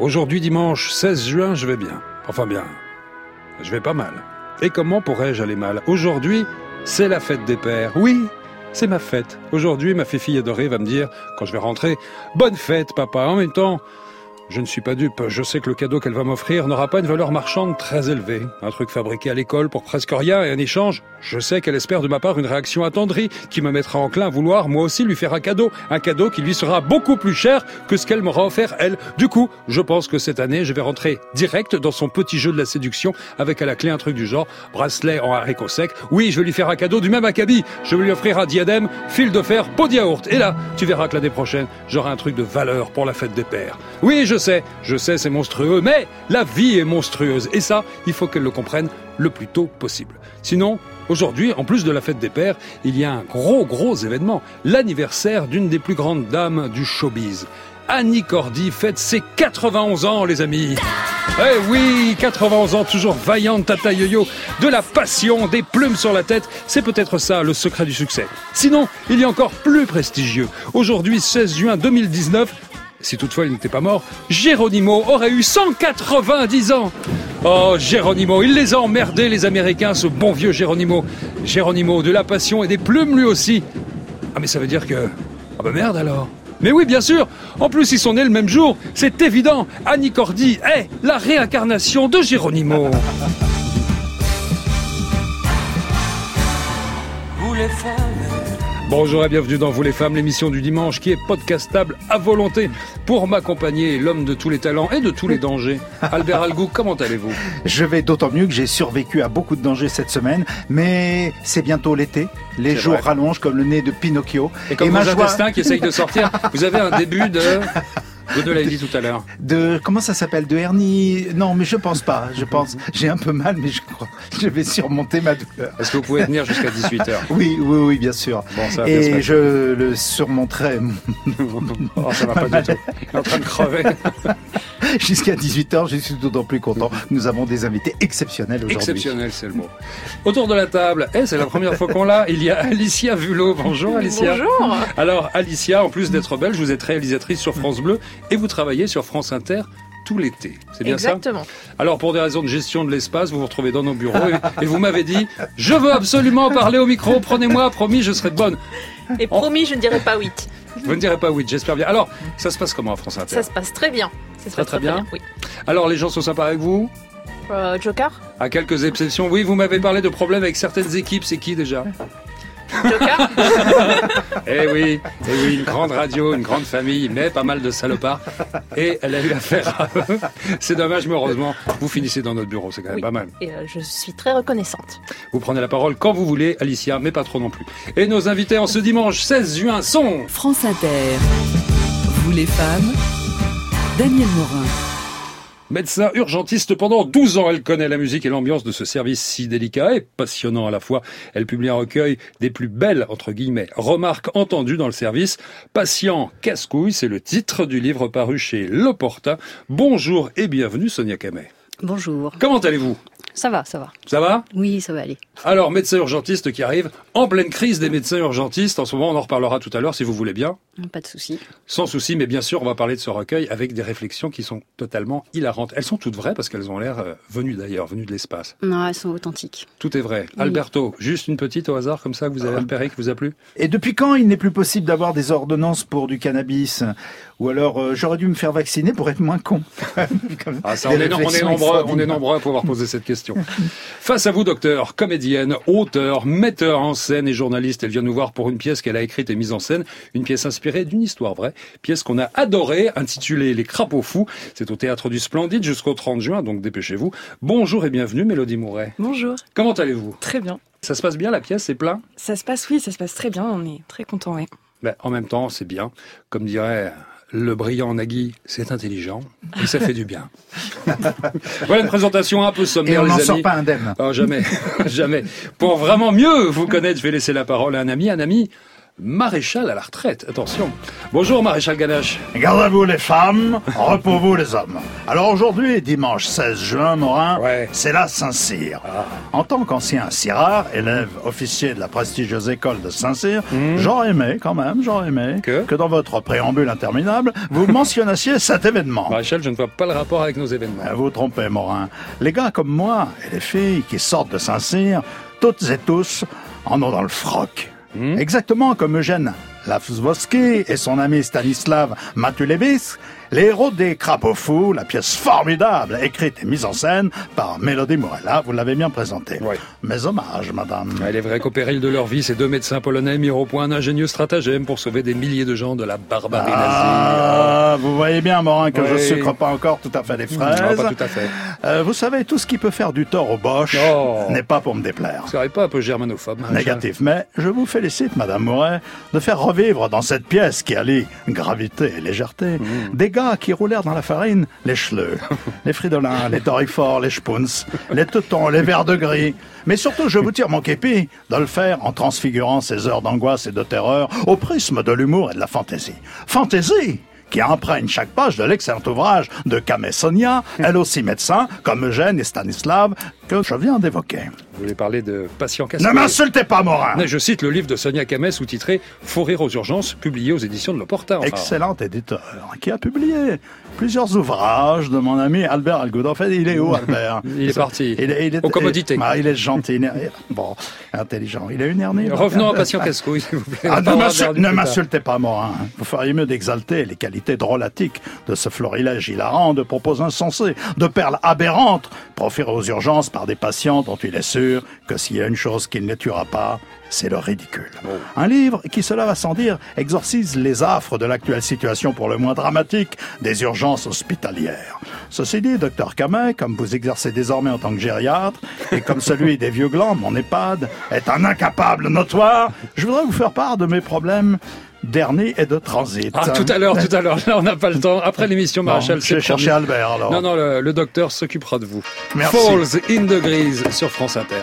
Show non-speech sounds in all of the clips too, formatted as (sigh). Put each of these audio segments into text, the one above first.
Aujourd'hui dimanche 16 juin, je vais bien. Enfin bien, je vais pas mal. Et comment pourrais-je aller mal? Aujourd'hui, c'est la fête des pères. Oui, c'est ma fête. Aujourd'hui, ma fille adorée va me dire, quand je vais rentrer, Bonne fête, papa. En même temps, je ne suis pas dupe. Je sais que le cadeau qu'elle va m'offrir n'aura pas une valeur marchande très élevée. Un truc fabriqué à l'école pour presque rien et un échange. Je sais qu'elle espère de ma part une réaction attendrie qui me mettra enclin à vouloir moi aussi lui faire un cadeau. Un cadeau qui lui sera beaucoup plus cher que ce qu'elle m'aura offert elle. Du coup, je pense que cette année, je vais rentrer direct dans son petit jeu de la séduction avec à la clé un truc du genre bracelet en haricot sec. Oui, je vais lui faire un cadeau du même acabit. Je vais lui offrir un diadème, fil de fer, pot de yaourt. Et là, tu verras que l'année prochaine, j'aurai un truc de valeur pour la fête des pères. Oui, je sais, je sais, c'est monstrueux, mais la vie est monstrueuse. Et ça, il faut qu'elle le comprenne le plus tôt possible. Sinon, aujourd'hui, en plus de la fête des pères, il y a un gros, gros événement. L'anniversaire d'une des plus grandes dames du showbiz. Annie Cordy fête ses 91 ans, les amis. Eh oui, 91 ans, toujours vaillante, tata yo-yo, de la passion, des plumes sur la tête, c'est peut-être ça le secret du succès. Sinon, il y a encore plus prestigieux. Aujourd'hui, 16 juin 2019, si toutefois il n'était pas mort, Geronimo aurait eu 190 ans. Oh, Geronimo, il les a emmerdés, les Américains, ce bon vieux Geronimo. Geronimo, de la passion et des plumes lui aussi. Ah, mais ça veut dire que... Ah bah merde alors. Mais oui, bien sûr. En plus, ils sont nés le même jour. C'est évident. Annie Cordy est la réincarnation de Geronimo. Vous les Bonjour et bienvenue dans Vous les femmes, l'émission du dimanche qui est podcastable à volonté. Pour m'accompagner, l'homme de tous les talents et de tous les dangers. (laughs) Albert Algou, comment allez-vous? Je vais d'autant mieux que j'ai survécu à beaucoup de dangers cette semaine, mais c'est bientôt l'été. Les jours vrai. rallongent comme le nez de Pinocchio. Et comme ma joie intestins qui essayent de sortir, vous avez un début de... (laughs) Vous nous l'avez dit tout à l'heure. de comment ça s'appelle de hernie Non, mais je pense pas. Je pense j'ai un peu mal, mais je crois je vais surmonter ma douleur. Est-ce que vous pouvez tenir jusqu'à 18h Oui, oui, oui, bien sûr. Bon, ça va bien se Et je le surmonterai (laughs) Oh, ça va pas du tout. Il est en train de crever. (laughs) jusqu'à 18h. Je suis d'autant plus content. Nous avons des invités exceptionnels aujourd'hui. Exceptionnel, c'est le mot. Autour de la table, eh, c'est la première fois qu'on l'a, il y a Alicia Vulot. Bonjour Alicia. Bonjour. Alors Alicia, en plus d'être belge, vous êtes réalisatrice sur France Bleu et vous travaillez sur France Inter tout l'été. C'est bien ça Exactement. Alors pour des raisons de gestion de l'espace, vous vous retrouvez dans nos bureaux et, et vous m'avez dit je veux absolument parler au micro, prenez-moi, promis, je serai bonne. Et promis, je ne dirai pas oui. Vous ne direz pas oui, j'espère bien. Alors, ça se passe comment à France Inter? Ça se passe très bien. Ça se Très, passe très bien. Oui. Alors les gens sont sympas avec vous? Euh, Joker? À quelques exceptions. Oui, vous m'avez parlé de problèmes avec certaines équipes, c'est qui déjà? Joker (laughs) Eh oui, eh oui, une grande radio, une grande famille, mais pas mal de salopards. Et elle a eu affaire à eux. C'est dommage, mais heureusement, vous finissez dans notre bureau, c'est quand même Oui. pas mal. Et euh, je suis très reconnaissante. Vous prenez la parole quand vous voulez, Alicia, mais pas trop non plus. Et nos invités en ce dimanche 16 juin sont... France Inter. Vous les femmes. Daniel Morin. Médecin urgentiste pendant 12 ans, elle connaît la musique et l'ambiance de ce service si délicat et passionnant à la fois. Elle publie un recueil des plus belles, entre guillemets, remarques entendues dans le service. Patient casse-couille, c'est le titre du livre paru chez L'Opportun. Bonjour et bienvenue Sonia Camet. Bonjour. Comment allez-vous? Ça va, ça va. Ça va Oui, ça va aller. Alors, médecin urgentiste qui arrive en pleine crise des médecins urgentistes. En ce moment, on en reparlera tout à l'heure si vous voulez bien. Pas de souci. Sans souci, mais bien sûr, on va parler de ce recueil avec des réflexions qui sont totalement hilarantes. Elles sont toutes vraies parce qu'elles ont l'air euh, venues d'ailleurs, venues de l'espace. Non, elles sont authentiques. Tout est vrai. Oui. Alberto, juste une petite au hasard comme ça que vous avez repéré qui vous a plu? Et depuis quand il n'est plus possible d'avoir des ordonnances pour du cannabis? Ou alors euh, j'aurais dû me faire vacciner pour être moins con. Ah, ça, on, est, on est réflexions nombreux, on est nombreux à pouvoir poser cette question. Face à vous, docteur, comédienne, auteur, metteur en scène et journaliste, elle vient nous voir pour une pièce qu'elle a écrite et mise en scène, une pièce inspirée d'une histoire vraie, pièce qu'on a adorée, intitulée Les Crapauds Fous. C'est au Théâtre du Splendide jusqu'au 30 juin, donc dépêchez-vous. Bonjour et bienvenue, Mélodie Mouret. Bonjour, Comment allez-vous? Très bien. Ça se passe bien, la pièce, c'est plein? Ça se passe, oui, ça se passe très bien, on est très contents, ouais. Ben, En même temps, c'est bien. Comme dirait le brillant Nagui, c'est intelligent et ça fait du bien. (laughs) voilà une présentation un peu Et sommaire, on n'en sort pas indemne. Oh, jamais, (laughs) jamais. Pour vraiment mieux vous connaître, je vais laisser la parole à un ami, un ami maréchal à la retraite. Attention. Bonjour, maréchal Ganache. Gardez-vous les femmes, repos-vous les hommes. Alors aujourd'hui, dimanche 16 juin, Morin, Ouais. c'est la Saint-Cyr. Ah. En tant qu'ancien cirard, élève officier de la prestigieuse école de Saint-Cyr, Hmm. j'aurais aimé quand même, j'aurais aimé Que? dans votre préambule interminable, vous (laughs) mentionnassiez cet événement. Maréchal, je ne vois pas le rapport avec nos événements. Euh, Vous vous trompez, Morin. Les gars comme moi et les filles qui sortent de Saint-Cyr, toutes et tous, en ont dans le froc. Hmm? Exactement comme Eugène Lavsvoski et son ami Stanislav Matulevis, les héros des Crapauds Fous, la pièce formidable écrite et mise en scène par Mélodie Morella, vous l'avez bien présentée. Ouais. Mes hommages, madame. Il est vrai qu'au péril de leur vie, ces deux médecins polonais mirent au point un ingénieux stratagème pour sauver des milliers de gens de la barbarie Ah, vous voyez bien, Morin, que je Oui. sucre pas encore tout à fait les nazie. fraises. Non, pas tout à fait. Euh, vous savez, tout ce qui peut faire du tort au Bosch Oh. n'est pas pour me déplaire. Vous pas un peu germanophobe, maréchal Négatif, mais je vous félicite, Madame Moret, de faire revivre dans cette pièce qui allie gravité et légèreté Mmh. des gars qui roulèrent dans la farine les chleux, (laughs) les fridolins, les torifort, les spoons, les teutons, les verres de gris. Mais surtout, je vous tire mon képi de le faire en transfigurant ces heures d'angoisse et de terreur au prisme de l'humour et de la fantaisie. Fantaisie qui imprègne chaque page de l'excellent ouvrage de Camé Sonia, elle aussi médecin, comme Eugène et Stanislav, que je viens d'évoquer. Vous voulez parler de patient cassé Ne m'insultez pas, Morin Je cite le livre de Sonia Kames sous-titré Faut rire aux urgences, publié aux éditions de l'Opporta. enfin. excellent éditeur, qui a publié plusieurs ouvrages de mon ami Albert Algoud. En fait, il est où, Albert (laughs) Il est parti. Il est, il est- Aux commodités. il- ah, il est gentil. il est- bon, intelligent. Il a une hernie. (laughs) Revenons à patient Cascouille, s'il vous plaît. Ah, ne m'insultez pas, Morin. Vous feriez mieux d'exalter les qualités drôlatiques de ce florilège hilarant de propos insensés, de perles aberrantes, proférées aux urgences par des patients dont il est sûr que s'il y a une chose qui ne les tuera pas, c'est le ridicule. Un livre qui, cela va sans dire, exorcise les affres de l'actuelle situation pour le moins dramatique des urgences hospitalières. Ceci dit, docteur Camet, comme vous exercez désormais en tant que gériatre, et comme celui des vieux glands, mon EHPAD, est un incapable notoire, je voudrais vous faire part de mes problèmes d'hernie et de transit. Ah, tout à l'heure, tout à l'heure. Là, on n'a pas le temps. Après l'émission, Maréchal, je vais c'est chercher. Albert, alors. Non, non, le, le docteur s'occupera de vous. Merci. Falls in the Grise sur France Inter.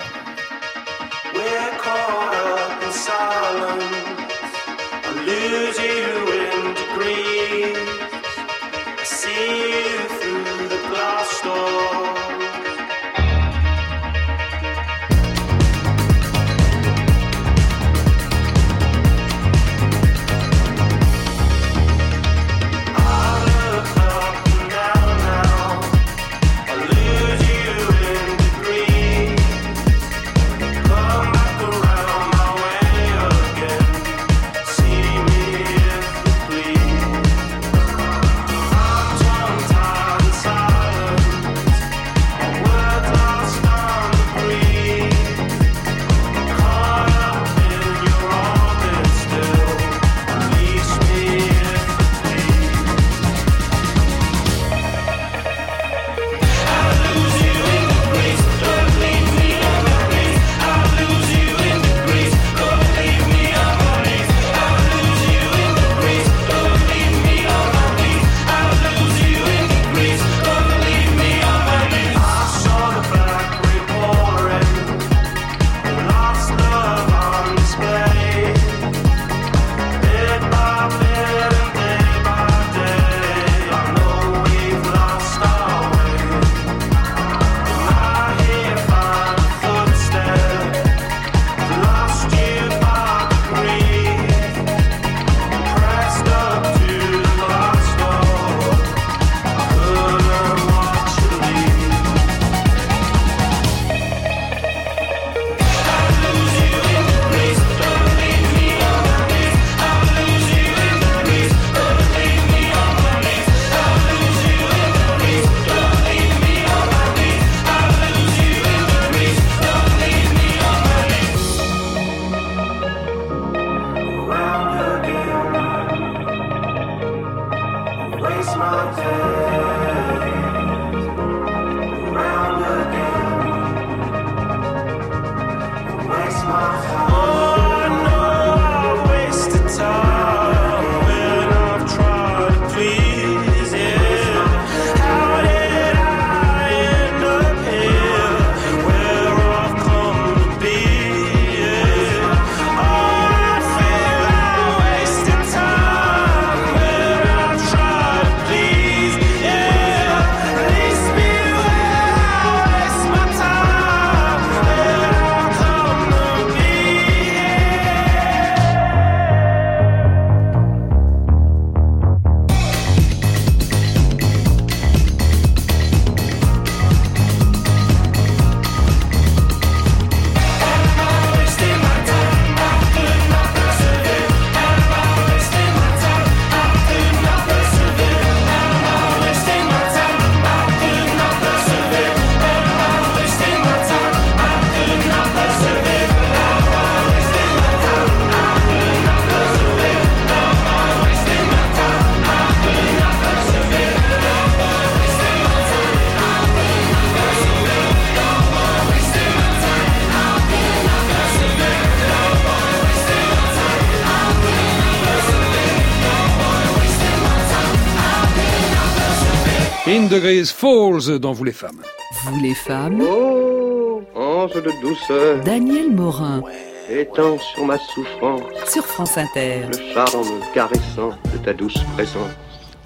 Degrees Falls dans Vous les femmes. Vous les femmes, Oh, ange de douceur, Daniel Morin, étends sur ma souffrance sur France Inter. le charme caressant de ta douce présence.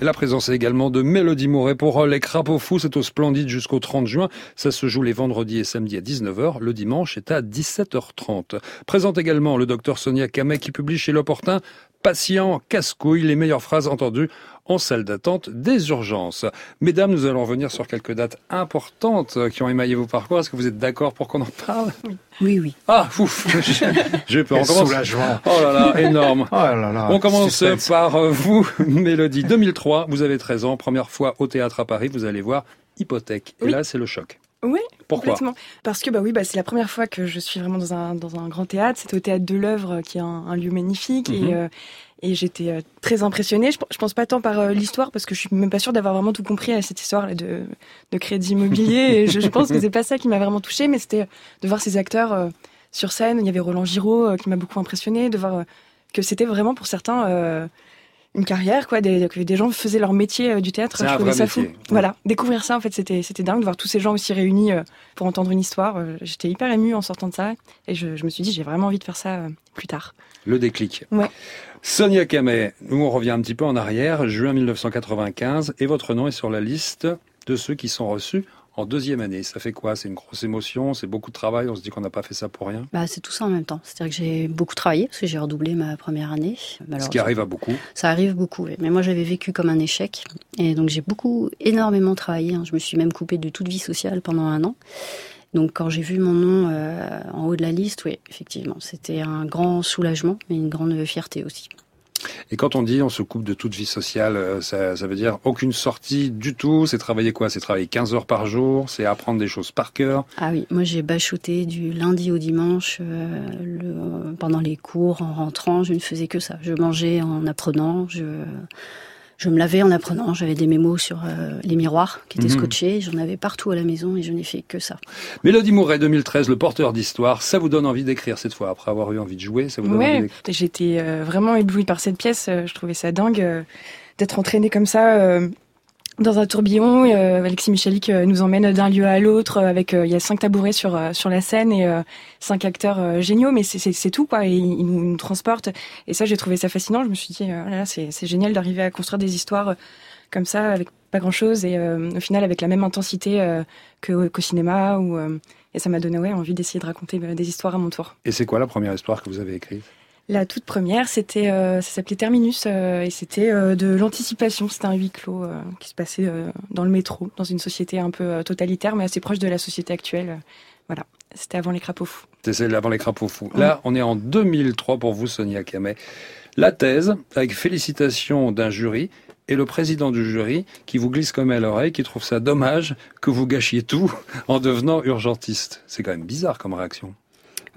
Et la présence également de Mélodie Mouret pour Les Crapauds Fous. C'est au Splendide jusqu'au 30 juin. Ça se joue les vendredis et samedis à 19h. Le dimanche est à 17h30. Présente également le docteur Sonia Camet qui publie chez L'Opportun Patient, casse-couille, les meilleures phrases entendues en salle d'attente des urgences. Mesdames, nous allons revenir sur quelques dates importantes qui ont émaillé vos parcours. Est-ce que vous êtes d'accord pour qu'on en parle? Oui, oui. Ah, ouf (laughs) Je peux Quel on commence. soulagement. Oh là là, énorme Oh là là. on commence suspense. par euh, vous, (laughs) Mélodie. 2003, vous avez 13 ans, première fois au théâtre à Paris, vous allez voir Hypothèque. Et Oui. là, c'est le choc. Oui, Pourquoi? complètement. Parce que bah oui, bah, c'est la première fois que je suis vraiment dans un, dans un grand théâtre. C'était au théâtre de l'œuvre, qui est un, un lieu magnifique. Mhm. Et, euh, et j'étais euh, très impressionnée. Je, je pense pas tant par euh, l'histoire, parce que je suis même pas sûre d'avoir vraiment tout compris à cette histoire de, de crédit immobilier. (laughs) et je, je pense que c'est pas ça qui m'a vraiment touchée, mais c'était de voir ces acteurs euh, sur scène. Il y avait Roland Giraud euh, qui m'a beaucoup impressionnée, de voir euh, que c'était vraiment pour certains euh, une carrière, quoi. Des, que des gens faisaient leur métier euh, du théâtre. Je trouvais ça métier. fou. Voilà, découvrir ça, en fait, c'était c'était dingue de voir tous ces gens aussi réunis euh, pour entendre une histoire. Euh, J'étais hyper émue en sortant de ça, et je, je me suis dit j'ai vraiment envie de faire ça euh, plus tard. Le déclic. Ouais. Sonia Camet, nous on revient un petit peu en arrière, juin 1995, et votre nom est sur la liste de ceux qui sont reçus en deuxième année. Ça fait quoi? C'est une grosse émotion, c'est beaucoup de travail, on se dit qu'on n'a pas fait ça pour rien? Bah, c'est tout ça en même temps. C'est-à-dire que j'ai beaucoup travaillé parce que j'ai redoublé ma première année. Ce qui arrive à beaucoup. Ça arrive beaucoup, oui. mais moi j'avais vécu comme un échec. Et donc j'ai beaucoup, énormément travaillé. hein. Je me suis même coupée de toute vie sociale pendant un an. Donc quand j'ai vu mon nom euh, en haut de la liste, oui, effectivement, c'était un grand soulagement, mais une grande fierté aussi. Et quand on dit on se coupe de toute vie sociale, euh, ça, ça veut dire aucune sortie du tout, c'est travailler quoi? C'est travailler 15 heures par jour, c'est apprendre des choses par cœur? Ah oui, moi j'ai bachoté du lundi au dimanche euh, le- pendant les cours, en rentrant, je ne faisais que ça. Je mangeais en apprenant, je, je me lavais en apprenant, j'avais des mémos sur euh, les miroirs qui étaient Mhm. scotchés, j'en avais partout à la maison et je n'ai fait que ça. Mélodie Mouret 2013, le porteur d'histoire, ça vous donne envie d'écrire cette fois, après avoir eu envie de jouer, ça vous donne envie Ouais, d'écrire j'étais euh, vraiment éblouie par cette pièce. euh, Je trouvais ça dingue euh, d'être entraînée comme ça euh, dans un tourbillon. Euh, Alexis Michalik euh, nous emmène d'un lieu à l'autre euh, avec il y a cinq tabourets sur sur la scène et cinq acteurs géniaux, mais c'est- tout quoi. Et il il nous, nous transporte. Et ça, j'ai trouvé ça fascinant. Je me suis dit, oh là c'est génial d'arriver à construire des histoires comme ça avec pas grand chose et au final avec la même intensité qu'au cinéma. Ou et ça m'a donné ouais envie d'essayer de raconter euh, des histoires à mon tour. Et c'est quoi la première histoire que vous avez écrite? La toute première, c'était, euh, ça s'appelait Terminus euh, et c'était euh, de l'anticipation. C'était un huis clos qui se passait dans le métro, dans une société un peu totalitaire, mais assez proche de la société actuelle. Voilà, c'était avant les crapauds fous. C'est celle avant les crapauds fous. Là, on est en 2003 pour vous, Sonia Camet. La thèse, avec félicitations d'un jury, et le président du jury qui vous glisse comme à l'oreille, qui trouve ça dommage que vous gâchiez tout (laughs) en devenant urgentiste. C'est quand même bizarre comme réaction.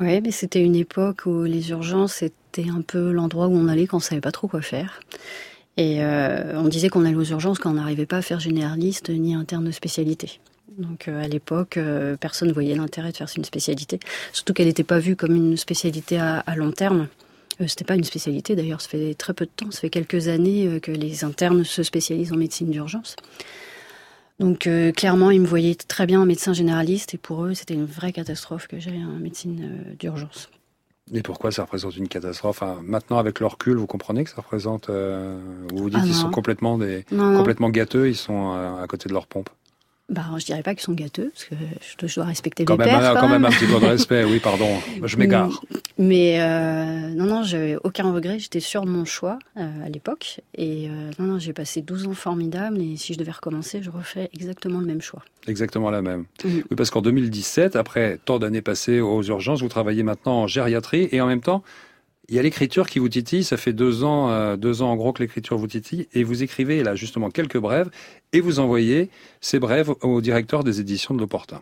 Oui, mais c'était une époque où les urgences étaient un peu l'endroit où on allait quand on savait pas trop quoi faire. Et euh, on disait qu'on allait aux urgences quand on n'arrivait pas à faire généraliste ni interne spécialité. Donc euh, à l'époque, euh, personne ne voyait l'intérêt de faire une spécialité, surtout qu'elle n'était pas vue comme une spécialité à, à long terme. C'était pas une spécialité d'ailleurs, ça fait très peu de temps, ça fait quelques années que les internes se spécialisent en médecine d'urgence. Donc euh, clairement, ils me voyaient très bien en médecin généraliste et pour eux, c'était une vraie catastrophe que j'aille en médecine euh, d'urgence. Et pourquoi ça représente une catastrophe? Enfin, Maintenant, avec le recul, vous comprenez que ça représente... euh, vous vous dites Ah qu'ils sont complètement, des, Non, non. complètement gâteux, ils sont à côté de leur pompe? Bah, je dirais pas qu'ils sont gâteux, parce que je dois, respecter Quand les même, pères. un- quand quand même un petit peu de respect, oui, pardon, je m'égare. (laughs) Mais euh, non, non, j'avais aucun regret. J'étais sûre de mon choix euh, à l'époque. Et euh, non, non, j'ai passé 12 ans formidables. Et si je devais recommencer, je refais exactement le même choix. Exactement la même. Mhm. Oui, parce qu'en 2017, après tant d'années passées aux urgences, vous travaillez maintenant en gériatrie et en même temps, il y a l'écriture qui vous titille. Ça fait deux ans, euh, deux ans en gros que l'écriture vous titille et vous écrivez là justement quelques brèves et vous envoyez ces brèves au directeur des éditions de l'Opportun.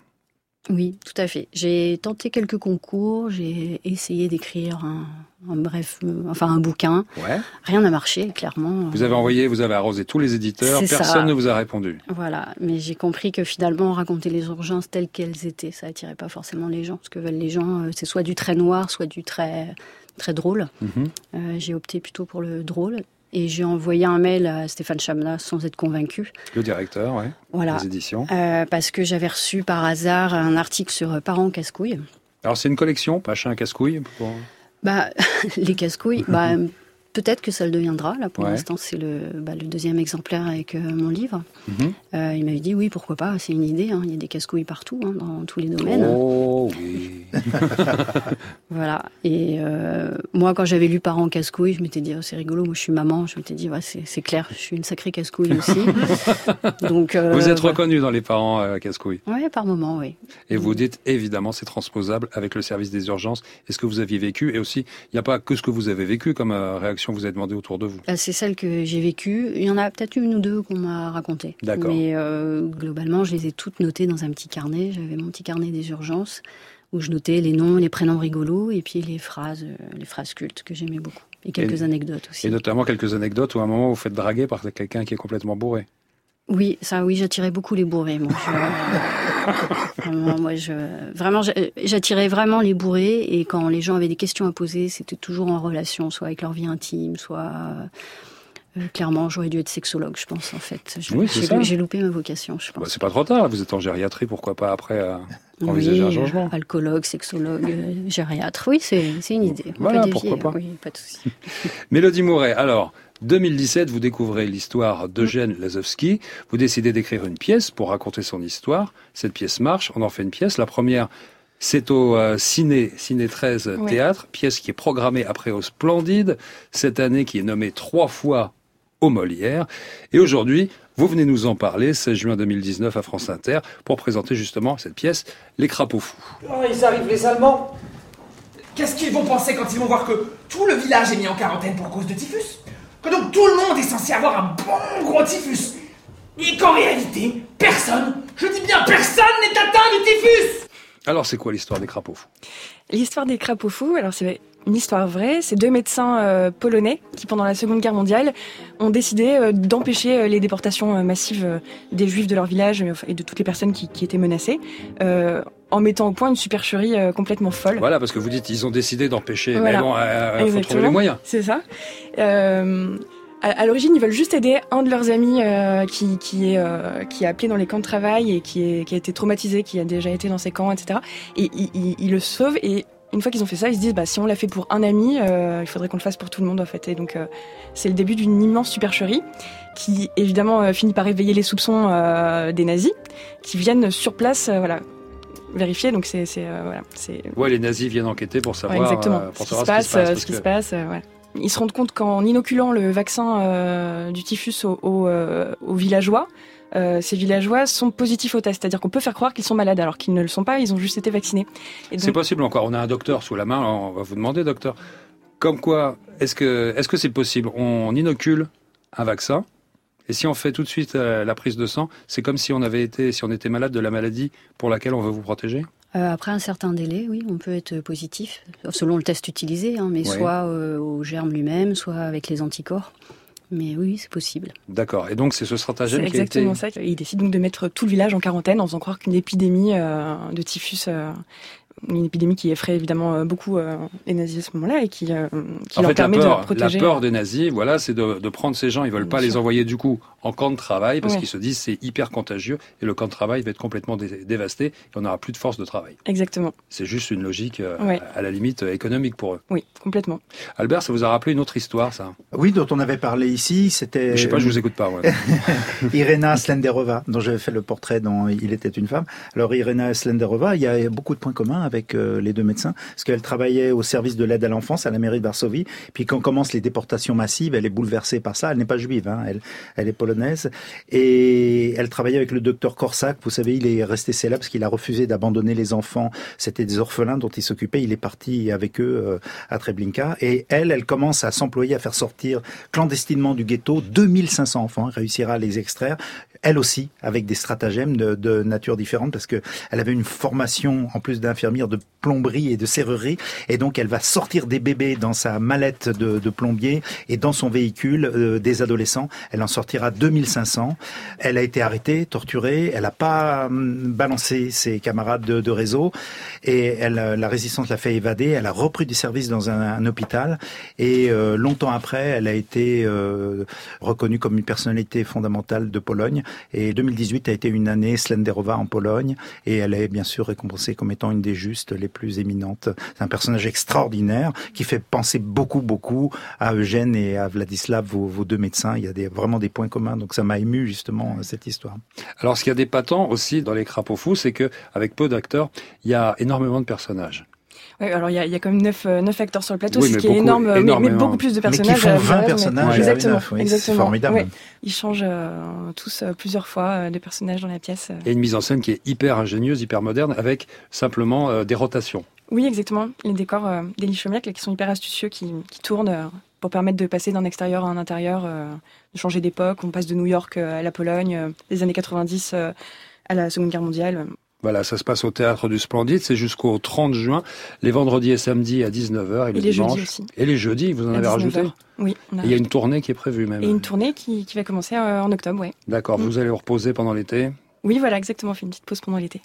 Oui, tout à fait. J'ai tenté quelques concours. J'ai essayé d'écrire un, un bref, euh, enfin un bouquin. Ouais. Rien n'a marché, clairement. Vous avez envoyé, vous avez arrosé tous les éditeurs, ça. personne ne vous a répondu. Voilà, mais j'ai compris que finalement raconter les urgences telles qu'elles étaient, ça attirait pas forcément les gens. Ce que veulent les gens, euh, c'est soit du très noir, soit du très très drôle. Mhm. Euh, j'ai opté plutôt pour le drôle. Et j'ai envoyé un mail à Stéphane Chamna sans être convaincu. Le directeur, ouais. Voilà. Les éditions. Euh, parce que j'avais reçu par hasard un article sur euh, Parents casse-couilles. Alors c'est une collection, Pacha un casse-couille. pour- Bah, (laughs) les casse-couilles, (laughs) bah, peut-être que ça le deviendra. Là, pour Ouais. l'instant, c'est le, bah, le deuxième exemplaire avec euh, mon livre. Mhm. Euh, il m'avait dit oui, pourquoi pas, c'est une idée. hein. Il y a des casse-couilles partout, hein, dans tous les domaines. Oh oui. (laughs) Voilà. Et euh, moi, quand j'avais lu Parents casse-couilles, je m'étais dit, oh, c'est rigolo, moi je suis maman, je m'étais dit, ouais, c'est clair, je suis une sacrée casse-couille aussi. (laughs) Donc, Vous êtes reconnu dans les parents casse-couilles. Ouais, par moment, oui. Et vous dites évidemment c'est transposable avec le service des urgences et ce que vous aviez vécu. Et aussi, il n'y a pas que ce que vous avez vécu comme euh, vous avez demandé autour de vous. Là, c'est celle que j'ai vécue. Il y en a peut-être une ou deux qu'on m'a racontées. D'accord. Mais euh, globalement, je les ai toutes notées dans un petit carnet. J'avais mon petit carnet des urgences où je notais les noms, les prénoms rigolos et puis les phrases, euh, les phrases cultes que j'aimais beaucoup. Et quelques Et- anecdotes aussi. Et notamment quelques anecdotes où à un moment vous faites draguer par quelqu'un qui est complètement bourré. Oui, ça, oui, j'attirais beaucoup les bourrés. Moi, je, (laughs) vraiment, moi, je, vraiment, j'a- j'attirais vraiment les bourrés. Et quand les gens avaient des questions à poser, c'était toujours en relation, soit avec leur vie intime, soit euh, clairement, j'aurais dû être sexologue, je pense, en fait. Je- Oui, c'est j'ai, loupé ma vocation, je Bah, pense. c'est pas trop tard, vous êtes en gériatrie, pourquoi pas après euh, envisager Oui, un changement Alcoologue, sexologue, euh, gériatre. Oui, c'est, une idée. On Voilà, peut dévier, pourquoi pas. Oui, pas de souci. (laughs) Mélodie Mouret, alors, 2017, vous découvrez l'histoire d'Eugène Lazowski. Vous décidez d'écrire une pièce pour raconter son histoire. Cette pièce marche, on en fait une pièce. La première, c'est au euh, Ciné, Ciné 13 Ouais. Théâtre, pièce qui est programmée après au Splendide, cette année qui est nommée trois fois au Molière. Et aujourd'hui, vous venez nous en parler, 16 juin 2019 à France Inter, pour présenter justement cette pièce, Les Crapauds Fous. Oh, ils arrivent, les Allemands Qu'est-ce qu'ils vont penser quand ils vont voir que tout le village est mis en quarantaine pour cause de typhus? Que donc tout le monde est censé avoir un bon gros typhus. Et qu'en réalité, personne, je dis bien personne n'est atteint du typhus. Alors, c'est quoi l'histoire des Crapauds Fous? L'histoire des crapauds fous, alors c'est une histoire vraie. C'est deux médecins euh, polonais qui, pendant la Seconde Guerre mondiale, ont décidé euh, d'empêcher euh, les déportations euh, massives euh, des juifs de leur village et de toutes les personnes qui, qui étaient menacées, euh, en mettant au point une supercherie euh, complètement folle. Voilà, parce que vous dites, ils ont décidé d'empêcher. Voilà. Mais bon, il faut Exactement. trouver les moyens. C'est ça. Euh, à, à l'origine, ils veulent juste aider un de leurs amis euh, qui, qui, est, euh, qui est appelé dans les camps de travail et qui, est, qui a été traumatisé, qui a déjà été dans ces camps, etc. Et ils, le sauvent et une fois qu'ils ont fait ça, ils se disent bah si on l'a fait pour un ami, euh, il faudrait qu'on le fasse pour tout le monde en fait. Et donc euh, c'est le début d'une immense supercherie qui évidemment euh, finit par réveiller les soupçons euh, des nazis qui viennent sur place, euh, voilà vérifier. Donc c'est euh, voilà c'est Ouais, les nazis viennent enquêter pour Ouais, savoir, exactement. euh, pour ce qui se passe, euh, ce qui que- se passe, euh, ouais. Ils se rendent compte qu'en inoculant le vaccin euh, du typhus aux, aux, euh, aux villageois, euh, ces villageois sont positifs au test, c'est-à-dire qu'on peut faire croire qu'ils sont malades alors qu'ils ne le sont pas, ils ont juste été vaccinés. C'est donc, possible encore. On a un docteur sous la main. On va vous demander, docteur. Comme quoi, est-ce que est-ce que c'est possible? On inocule un vaccin. Et si on fait tout de suite euh, la prise de sang, c'est comme si on avait été, si on était malade de la maladie pour laquelle on veut vous protéger? Euh, après un certain délai, oui, on peut être positif, selon le test utilisé, hein, mais soit euh, au germe lui-même, soit avec les anticorps. Mais oui, c'est possible. D'accord. Et donc c'est ce stratagème qui a été. exactement ça. Ils décident donc de mettre tout le village en quarantaine en faisant croire qu'une épidémie euh, de typhus, euh, une épidémie qui effraie évidemment euh, beaucoup euh, les nazis à ce moment-là et qui, euh, qui En leur fait, la permet peur, de la protéger. peur des nazis, voilà, c'est de, de prendre ces gens. Ils veulent Bien pas les envoyer du coup en camp de travail parce Ouais. qu'ils se disent c'est hyper contagieux et le camp de travail va être complètement dé- dévasté et on n'aura plus de force de travail. Exactement. C'est juste une logique euh, Ouais. à la limite économique pour eux. Oui, complètement. Albert, ça vous a rappelé une autre histoire, ça? Oui, dont on avait parlé ici, c'était Je sais pas, je vous écoute pas. ouais. (laughs) Irena Slenderova, dont j'avais fait le portrait dans Il était une femme. Alors Irena Slenderova, il y a beaucoup de points communs avec euh, les deux médecins, parce qu'elle travaillait au service de l'aide à l'enfance à la mairie de Varsovie. Puis quand commencent les déportations massives, elle est bouleversée par ça. Elle n'est pas juive, hein, elle, elle est polonaise. Et elle travaillait avec le docteur Korsak. Vous savez, il est resté célèbre parce qu'il a refusé d'abandonner les enfants. C'était des orphelins dont il s'occupait. Il est parti avec eux euh, à Treblinka. Et elle, elle commence à s'employer à faire sortir clandestinement du ghetto 2500 enfants. Elle réussira à les extraire elle aussi, avec des stratagèmes de, de nature différente, parce que elle avait une formation, en plus d'infirmière, de plomberie et de serrurerie, et donc elle va sortir des bébés dans sa mallette de, de plombier et dans son véhicule euh, des adolescents. Elle en sortira 2500. Elle a été arrêtée, torturée. Elle n'a pas hum, balancé ses camarades de, de réseau et elle, euh, la résistance l'a fait évader. Elle a repris du service dans un, un hôpital et euh, longtemps après, elle a été euh, reconnue comme une personnalité fondamentale de Pologne. Et 2018 a été une année Slenderova en Pologne et elle est bien sûr récompensée comme étant une des justes les plus éminentes. C'est un personnage extraordinaire qui fait penser beaucoup, beaucoup à Eugène et à Vladislav, vos, vos deux médecins. Il y a des, vraiment des points communs. Donc ça m'a ému justement cette histoire. Alors, ce qu'il y a d'épatant aussi dans les crapauds fous, c'est que avec peu d'acteurs, il y a énormément de personnages. Alors il y a, il y a quand même 9, neuf acteurs sur le plateau, Oui, ce qui est énorme, mais- mais, beaucoup plus de Mais qui personnages. font euh, 20 voilà, mais- personnages, exactement, oui, c'est exactement. formidable. Ouais. Ils changent euh, tous euh, plusieurs fois euh, de personnages dans la pièce. euh. Et une mise en scène qui est hyper ingénieuse, hyper moderne, avec simplement euh, des rotations. Oui, exactement. Les décors euh, d'Elie Chomiak, là, qui sont hyper astucieux, qui, qui tournent euh, pour permettre de passer d'un extérieur à un intérieur, euh, de changer d'époque. On passe de New York euh, à la Pologne, euh, des années 90 euh, à la Seconde Guerre mondiale. Voilà, ça se passe au Théâtre du Splendide, c'est jusqu'au 30 juin, les vendredis et samedis à 19h et, Et le les dimanche. jeudis aussi. Et les jeudis, vous en à avez 19h. rajouté Oui. il y a une tournée qui est prévue même. Et une tournée qui, qui va commencer euh, en octobre, ouais. D'accord, Mm. vous allez vous reposer pendant l'été. Oui, voilà, exactement. On fait une petite pause pendant l'été.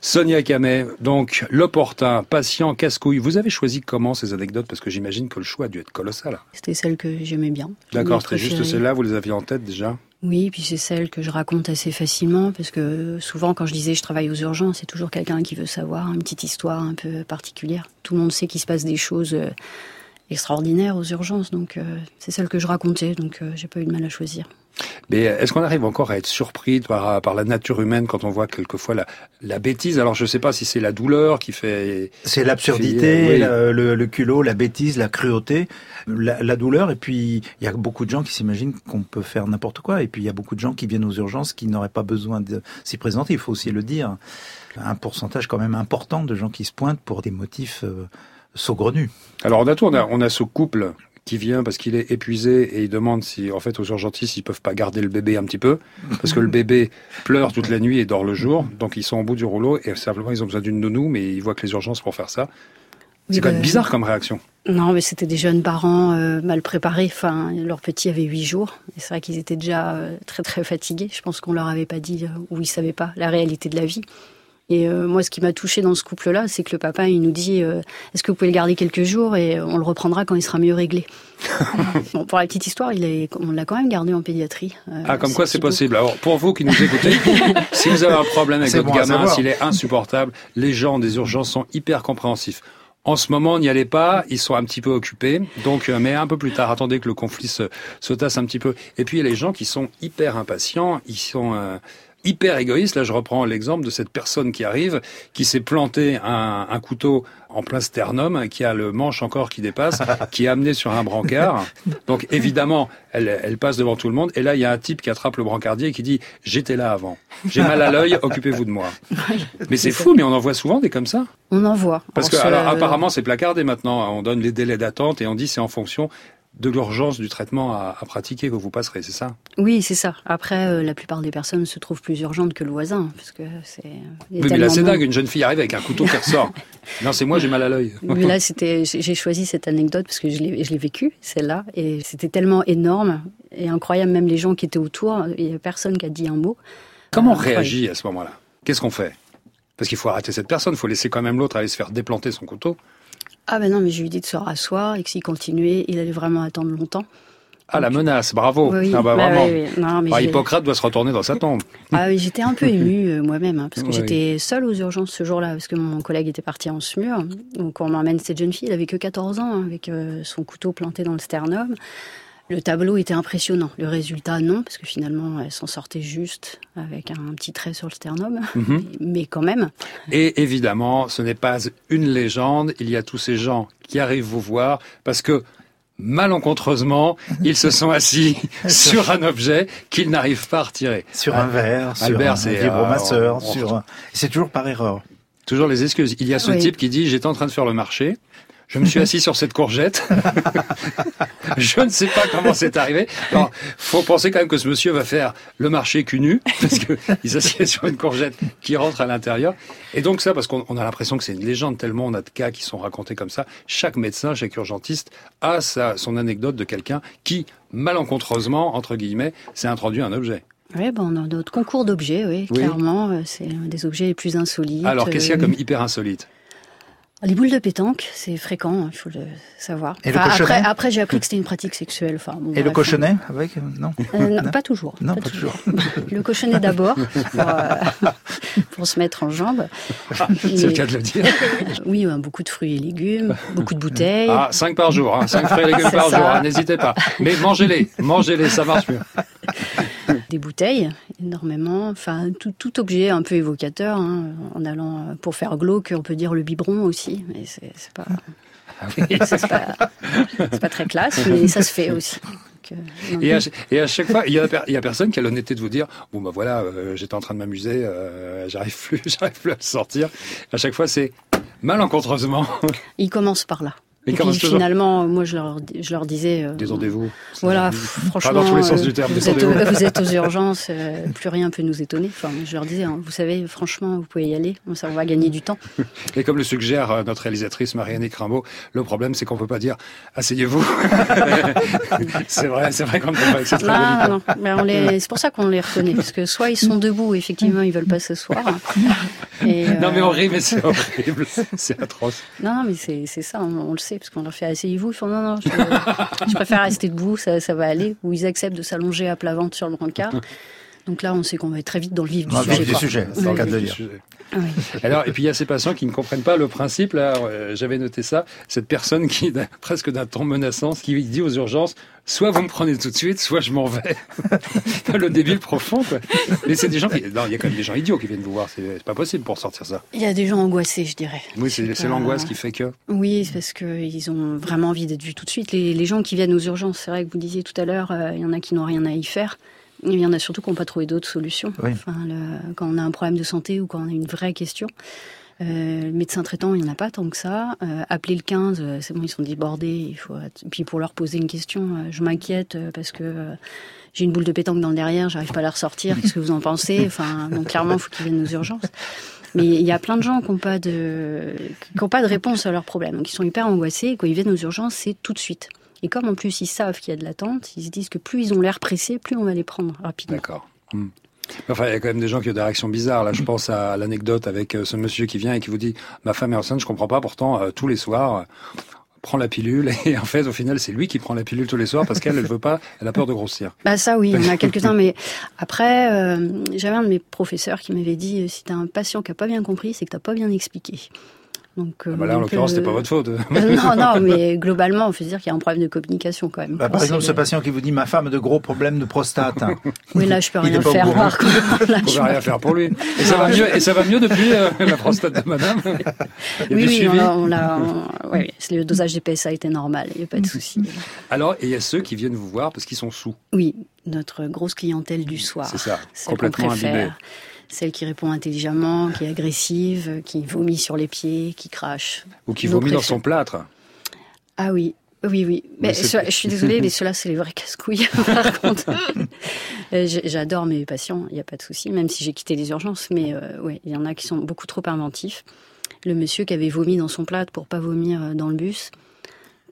Sonia Camet, donc l'opportun, patient, casse-couille. Vous avez choisi comment ces anecdotes? Parce que j'imagine que le choix a dû être colossal. C'était celle que j'aimais bien. D'accord, c'était juste celle-là, vous les aviez en tête déjà? Oui, puis c'est celle que je raconte assez facilement parce que souvent quand je disais je travaille aux urgences, c'est toujours quelqu'un qui veut savoir une petite histoire un peu particulière. Tout le monde sait qu'il se passe des choses euh, extraordinaires aux urgences, donc euh, c'est celle que je racontais, donc euh, j'ai pas eu de mal à choisir. Mais est-ce qu'on arrive encore à être surpris par, par la nature humaine quand on voit quelquefois la, la bêtise? Alors je sais pas si c'est la douleur qui fait... C'est l'absurdité, Oui. le, le culot, la bêtise, la cruauté, la, la douleur. Et puis, il y a beaucoup de gens qui s'imaginent qu'on peut faire n'importe quoi. Et puis, il y a beaucoup de gens qui viennent aux urgences qui n'auraient pas besoin de s'y présenter. Il faut aussi le dire. Un pourcentage quand même important de gens qui se pointent pour des motifs euh, saugrenus. Alors on a tout, on a, on a ce couple qui vient parce qu'il est épuisé et il demande si, en fait, aux urgentistes, ils peuvent pas garder le bébé un petit peu, parce que le bébé pleure toute la nuit et dort le jour, donc ils sont au bout du rouleau et simplement ils ont besoin d'une nounou, mais ils voient que les urgences pour faire ça. C'est Oui, quand même bah, bizarre comme réaction. Non, mais c'était des jeunes parents euh, mal préparés. Enfin, leur petit avait huit jours. Et c'est vrai qu'ils étaient déjà euh, très très fatigués. Je pense qu'on leur avait pas dit euh, ou ils savaient pas la réalité de la vie. Et euh, moi, ce qui m'a touché dans ce couple-là, c'est que le papa, il nous dit euh, Est-ce que vous pouvez le garder quelques jours et on le reprendra quand il sera mieux réglé (laughs) Bon, pour la petite histoire, il est, on l'a quand même gardé en pédiatrie. euh, Ah, comme quoi ce c'est possible. Alors, pour vous qui nous écoutez, (laughs) si vous avez un problème avec votre bon gamin, s'il est insupportable, les gens des urgences sont hyper compréhensifs. En ce moment, n'y allez pas, ils sont un petit peu occupés. Donc, euh, mais un peu plus tard, attendez que le conflit se, se tasse un petit peu. Et puis, il y a les gens qui sont hyper impatients, ils sont euh, hyper égoïstes. Là, je reprends l'exemple de cette personne qui arrive, qui s'est planté un, un couteau en plein sternum, qui a le manche encore qui dépasse, (laughs) qui est amené sur un brancard. Donc, évidemment, elle, elle passe devant tout le monde. Et là, il y a un type qui attrape le brancardier et qui dit « J'étais là avant. J'ai mal à l'œil, (laughs) occupez-vous de moi. » Mais c'est fou, mais on en voit souvent des comme ça. On en voit. Parce que, se- alors, apparemment, c'est placardé maintenant. On donne les délais d'attente et on dit c'est en fonction de l'urgence du traitement à, à pratiquer que vous passerez, c'est ça? Oui, c'est ça. Après, euh, la plupart des personnes se trouvent plus urgentes que le voisin, parce que c'est. Oui, mais là, c'est dingue. Une jeune fille arrive avec un couteau qui ressort. (laughs) non, c'est moi, j'ai mal à l'œil. Mais là, c'était, j'ai choisi cette anecdote parce que je l'ai, je l'ai vécue, celle-là, et c'était tellement énorme et incroyable. Même les gens qui étaient autour, il y a personne qui a dit un mot. Comment on Euh, incroyable. réagit à ce moment-là? Qu'est-ce qu'on fait? Parce qu'il faut arrêter cette personne, il faut laisser quand même l'autre aller se faire déplanter son couteau. Ah ben non, mais je lui ai dit de se rasseoir et que s'il continuait, il allait vraiment attendre longtemps. Ah, la menace, bravo. Oui, ah, bah, bah vraiment. oui, oui. Non, mais Ah, j'ai- Hippocrate doit se retourner dans sa tombe. (laughs) Ah oui, j'étais un peu (laughs) émue euh, moi-même, hein, parce que j'étais seule aux urgences ce jour-là, parce que mon collègue était parti en SMUR. Donc on m'emmène cette jeune fille, elle avait que 14 ans, hein, avec euh, son couteau planté dans le sternum. Le tableau était impressionnant. Le résultat, non, parce que finalement, elle s'en sortait juste avec un petit trait sur le sternum. Mhm. Mais quand même, Et évidemment, ce n'est pas une légende. Il y a tous ces gens qui arrivent vous voir parce que malencontreusement, ils se sont assis (laughs) sur un objet qu'ils n'arrivent pas à retirer. Sur un verre, sur un vibromasseur, euh, sur C'est toujours par erreur. Toujours les excuses. Il y a ce Oui. type qui dit j'étais en train de faire le marché, Je me suis assis sur cette courgette. (laughs) je ne sais pas comment c'est arrivé. Alors, faut penser quand même que ce monsieur va faire le marché cul nu, (laughs) parce que il s'assied sur une courgette qui rentre à l'intérieur. Et donc ça, parce qu'on on a l'impression que c'est une légende, tellement on a de cas qui sont racontés comme ça. Chaque médecin, chaque urgentiste a sa, son anecdote de quelqu'un qui, malencontreusement, entre guillemets, s'est introduit un objet. Oui, bon, dans notre concours d'objets, oui, Oui. clairement, euh, c'est un des objets les plus insolites. Alors, qu'est-ce qu'il y a Euh, comme hyper insolite? Les boules de pétanque, c'est fréquent, il faut le savoir. Et le cochonnet après, après j'ai appris que c'était une pratique sexuelle. Enfin, bon, Et le cochonnet avec euh, Non. Euh, non, pas toujours. Non, pas toujours. (laughs) Le cochonnet d'abord, (laughs) pour, euh, (laughs) pour se mettre en jambe. C'est le cas de le dire. Oui, beaucoup de fruits et légumes, beaucoup de bouteilles. Ah, 5 par jour, hein, 5 fruits et légumes par ça. jour, hein, n'hésitez pas. Mais mangez-les, mangez-les, ça marche mieux. (laughs) Des bouteilles, énormément. Enfin, tout, tout objet un peu évocateur. hein, en allant euh, pour faire glauque, on peut dire le biberon aussi, mais c'est pas, Ah (laughs) c'est pas, c'est pas très classe, mais ça se fait aussi. Euh, Et à, et à chaque fois, il y, a, il y a personne qui a l'honnêteté de vous dire bon bah voilà, euh, j'étais en train de m'amuser, euh, j'arrive plus, (laughs) j'arrive plus à sortir. À chaque fois, c'est malencontreusement. Ils commencent par là. Et puis finalement, moi je leur, je leur disais. euh, Détendez-vous. Voilà, pff, Pas franchement, dans tous les sens euh, du terme. vous, êtes, détendez-vous. vous êtes aux urgences, euh, plus rien peut nous étonner. Enfin, je leur disais, hein, vous savez, franchement, vous pouvez y aller, ça on va gagner du temps. (laughs) Et comme le suggère euh, notre réalisatrice Marianne Crimbaud, le problème c'est qu'on peut pas dire asseyez-vous. (laughs) c'est vrai, c'est vrai qu'on ne peut pas. Délicat. Non, non, mais on les, c'est pour ça qu'on les reconnaît, parce que soit ils sont debout, effectivement, ils veulent pas s'asseoir. Euh, Non mais on rit, mais c'est horrible, c'est atroce. Non, mais c'est c'est ça, on, on le sait, parce qu'on leur fait asseyez-vous, ils font non, non, je, préfère rester debout, ça, ça va aller. Ou ils acceptent de s'allonger à plat ventre sur le brancard. Donc là, on sait qu'on va être très vite dans le vif du sujet. du sujet, c'est Oui. le cas de le dire. Oui. Alors, et puis il y a ces patients qui ne comprennent pas le principe. Là, euh, j'avais noté ça. Cette personne qui, (laughs) presque d'un ton menaçant, qui dit aux urgences soit vous me prenez tout de suite, soit je m'en vais. (laughs) le débile profond. Quoi. Mais c'est des gens qui, non, il y a quand même des gens idiots qui viennent vous voir. C'est pas possible pour sortir ça. Il y a des gens angoissés, je dirais. Oui, c'est pas- l'angoisse qui fait que. Oui, c'est parce qu'ils ont vraiment envie d'être vus tout de suite. Les, les gens qui viennent aux urgences, c'est vrai que vous disiez tout à l'heure, euh, il y en a qui n'ont rien à y faire. Il y en a surtout qui n'ont pas trouvé d'autres solutions. Oui. Enfin, le- quand on a un problème de santé ou quand on a une vraie question. Euh, le médecin traitant, il n'y en a pas tant que ça. Euh, appeler le 15, euh, c'est bon, ils sont débordés. Il faut... Puis pour leur poser une question, euh, je m'inquiète euh, parce que j'ai une boule de pétanque dans le derrière, j'arrive pas à la ressortir. Qu'est-ce que vous en pensez? (laughs) Enfin, donc clairement, il faut qu'ils viennent aux urgences. Mais il y a plein de gens qui n'ont pas de qui ont pas de réponse à leurs problèmes, donc ils sont hyper angoissés. Et quand ils viennent aux urgences, c'est tout de suite. Et comme en plus ils savent qu'il y a de l'attente, ils se disent que plus ils ont l'air pressés, plus on va les prendre rapidement. D'accord. Hmm. Enfin, il y a quand même des gens qui ont des réactions bizarres. Là, je (clears throat) pense à l'anecdote avec euh, ce monsieur qui vient et qui vous dit Ma femme est enceinte, je comprends pas. Pourtant, euh, tous les soirs, euh, prend la pilule. Et en fait, au final, c'est lui qui prend la pilule tous les soirs parce qu'elle, elle veut pas, elle a peur de grossir. Bah ça oui, il y en a (laughs) quelques-uns, mais après, euh, j'avais un de mes professeurs qui m'avait dit si t'as un patient qui a pas bien compris, c'est que t'as pas bien expliqué. Donc, euh, Ah bah là, en l'occurrence, euh, c'était pas votre faute. euh, (laughs) non, non, (laughs) mais globalement, on fait dire qu'il y a un problème de communication quand même. Bah, par exemple, ce patient qui vous dit ma femme a de gros problèmes de prostate. (laughs) Oui, là, je peux rien faire. Par contre, là, je pouvez rien faire pour lui. Et ça va mieux, et ça va mieux depuis euh, la prostate de madame. Il y a Oui, oui, on l'a, on ouais, c'est- le dosage des PSA était normal, il n'y a pas de souci. Alors, il y a ceux qui viennent vous voir parce qu'ils sont sous. Oui, notre grosse clientèle du soir. C'est ça, complètement préfère. imbibée. Celle qui répond intelligemment, qui est agressive, qui vomit sur les pieds, qui crache. Ou qui vomit dans son plâtre. Ah oui, oui, oui. Mais je suis désolée, (laughs) mais ceux-là, c'est les vrais casse-couilles, (laughs) par contre. Euh, J'adore mes patients, il n'y a pas de souci, même si j'ai quitté les urgences. Mais euh, ouais, il y en a qui sont beaucoup trop inventifs. Le monsieur qui avait vomi dans son plâtre pour pas vomir euh, dans le bus,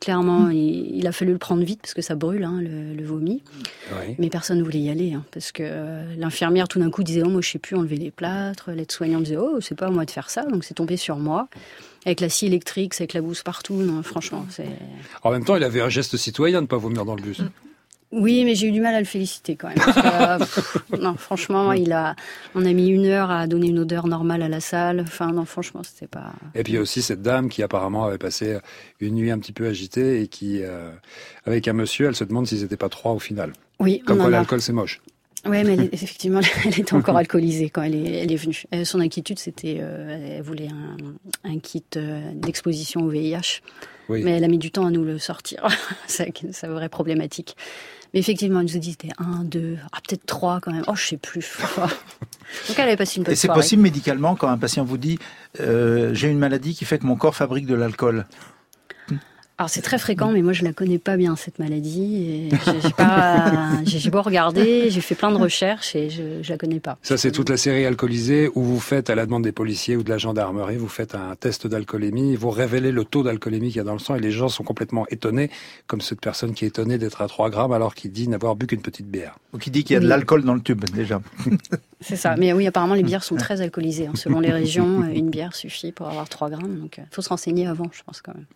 clairement, il, il a fallu le prendre vite parce que ça brûle, hein, le, le vomi. Mais personne ne voulait y aller, hein, parce que euh, l'infirmière tout d'un coup disait oh moi je sais plus enlever les plâtres, l'aide-soignante disait oh c'est pas à moi de faire ça, donc c'est tombé sur moi. Avec la scie électrique, ça éclabousse partout, non franchement c'est. En même temps, il avait un geste citoyen de ne pas vomir dans le bus. Oui, mais j'ai eu du mal à le féliciter quand même. parce que, (laughs) pff, non, franchement, il a, on a mis une heure à donner une odeur normale à la salle. Enfin, non, franchement, c'était pas. Et puis il y a aussi cette dame qui apparemment avait passé une nuit un petit peu agitée et qui, euh, avec un monsieur, elle se demande s'ils n'étaient pas trois au final. Oui, Comme on quoi en a. l'alcool c'est moche. Oui, mais elle est- (laughs) effectivement, elle était encore alcoolisée quand elle est, elle est venue. Euh, Son inquiétude, c'était, euh, elle voulait un, un kit euh, d'exposition au VIH, Oui. mais elle a mis du temps à nous le sortir. (laughs) c'est sa vraie problématique. Mais effectivement, elle nous a dit c'était un, deux, ah, peut-être trois quand même. Oh, je sais plus. (laughs) Donc elle avait passé une bonne Et c'est possible médicalement quand un patient vous dit euh, j'ai une maladie qui fait que mon corps fabrique de l'alcool. Alors c'est très fréquent, mais moi je la connais pas bien cette maladie. J'ai (laughs) pas, beau regarder, j'ai fait plein de recherches et je, je la connais pas. Ça, c'est toute la série alcoolisée où vous faites, à la demande des policiers ou de la gendarmerie, vous faites un test d'alcoolémie, vous révélez le taux d'alcoolémie qu'il y a dans le sang et les gens sont complètement étonnés, comme cette personne qui est étonnée d'être à 3 grammes alors qu'il dit n'avoir bu qu'une petite bière. Ou qui dit qu'il y a de l'alcool dans le tube, déjà. (laughs) C'est ça. Mais oui, apparemment les bières sont (laughs) très alcoolisées. hein. Selon les régions, euh, une bière suffit pour avoir 3 grammes. Donc il faut se renseigner avant, je pense quand même.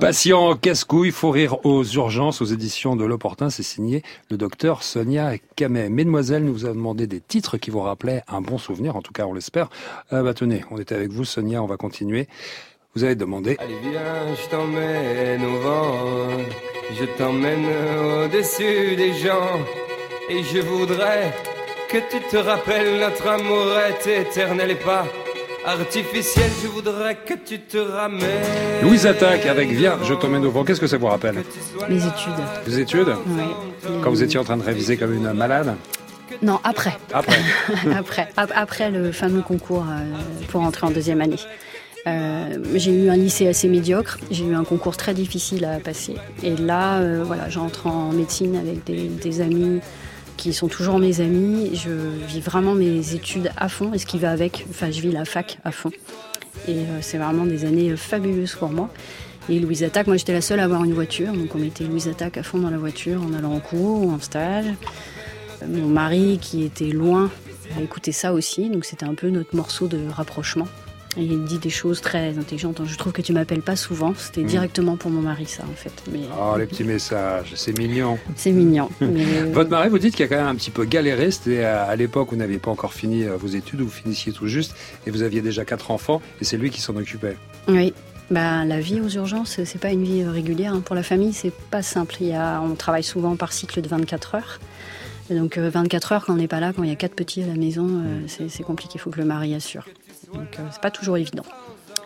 Patient casse-couille, faut rire aux urgences, aux éditions de l'Opportun, c'est signé le docteur Sonia Camet. Mesdemoiselles nous a demandé des titres qui vous rappelaient un bon souvenir, en tout cas on l'espère. Euh, bah tenez, on était avec vous Sonia, on va continuer. Vous avez demandé Allez viens, je t'emmène au vent, je t'emmène au-dessus des gens, et je voudrais que tu te rappelles notre amour est éternel et pas artificiel. Je voudrais que tu te ramènes. Louise Attaque avec Viens, je t'emmène au vent. Qu'est-ce que ça vous rappelle Les études. Vos études Ouais. Quand vous étiez en train de réviser comme une malade Non, après. Après (laughs) après, ap- après le fameux concours euh, pour entrer en deuxième année. Euh, j'ai eu un lycée assez médiocre, j'ai eu un concours très difficile à passer. Et là, euh, voilà, j'entre en médecine avec des, des amis qui sont toujours mes amis. Je vis vraiment mes études à fond et ce qui va avec. Enfin, je vis la fac à fond. Et euh, c'est vraiment des années euh, fabuleuses pour moi. Et Louise Attaque, moi j'étais la seule à avoir une voiture, donc on mettait Louise Attaque à fond dans la voiture en allant en cours ou en stage. Mon mari, qui était loin, a écouté ça aussi, donc c'était un peu notre morceau de rapprochement. Il dit des choses très intelligentes. Je trouve que tu m'appelles pas souvent. C'était Mm. directement pour mon mari, ça, en fait. Mais Oh, les petits messages, c'est mignon. c'est mignon. (laughs) Mais, euh, Votre mari, vous dites qu'il a quand même un petit peu galéré. C'était à, l'époque où vous n'aviez pas encore fini euh, vos études, où vous finissiez tout juste, et vous aviez déjà quatre enfants, et c'est lui qui s'en occupait. Oui. Bah, la vie aux urgences, c'est pas une vie euh, régulière. hein. Pour la famille, c'est pas simple. Il y a, on travaille souvent par cycle de 24 heures. Donc, euh, 24 heures, quand on n'est pas là, quand il y a quatre petits à la maison, euh, c'est c'est compliqué. Il faut que le mari assure. Donc, euh, c'est pas toujours évident.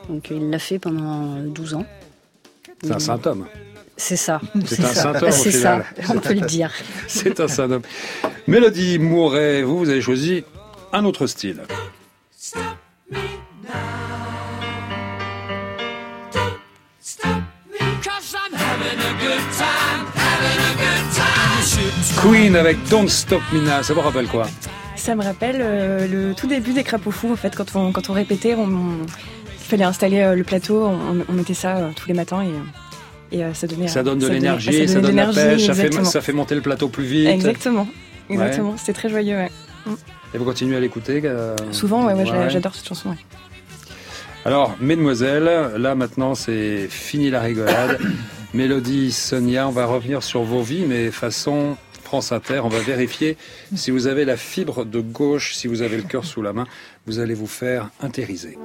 Donc, euh, il l'a fait pendant euh, 12 ans. C'est un homme. C'est ça. C'est un saint homme au C'est ça, on peut le dire. (laughs) C'est un saint homme. Mélodie Mouret, vous, vous avez choisi un autre style. Queen avec Don't Stop Me Now, ça vous rappelle quoi? Ça me rappelle euh, le tout début des crapauds fous, en fait, quand on, quand on répétait, on, on- il fallait installer euh, le plateau, on, on mettait ça euh, tous les matins et, et ça donnait... Ça donne de l'énergie, ça, donne la l'énergie, pêche, ça fait, exactement. ça fait monter le plateau plus vite. Exactement, exactement. C'était très joyeux, ouais. Et vous continuez à l'écouter Souvent, ouais, ouais, j'a- ouais. j'adore cette chanson, ouais. Alors, mesdemoiselles, là maintenant c'est fini la rigolade. (coughs) Mélodie, Sonia, on va revenir sur vos vies, mais façon On va vérifier si vous avez la fibre de gauche, si vous avez le cœur sous la main. Vous allez vous faire intériser.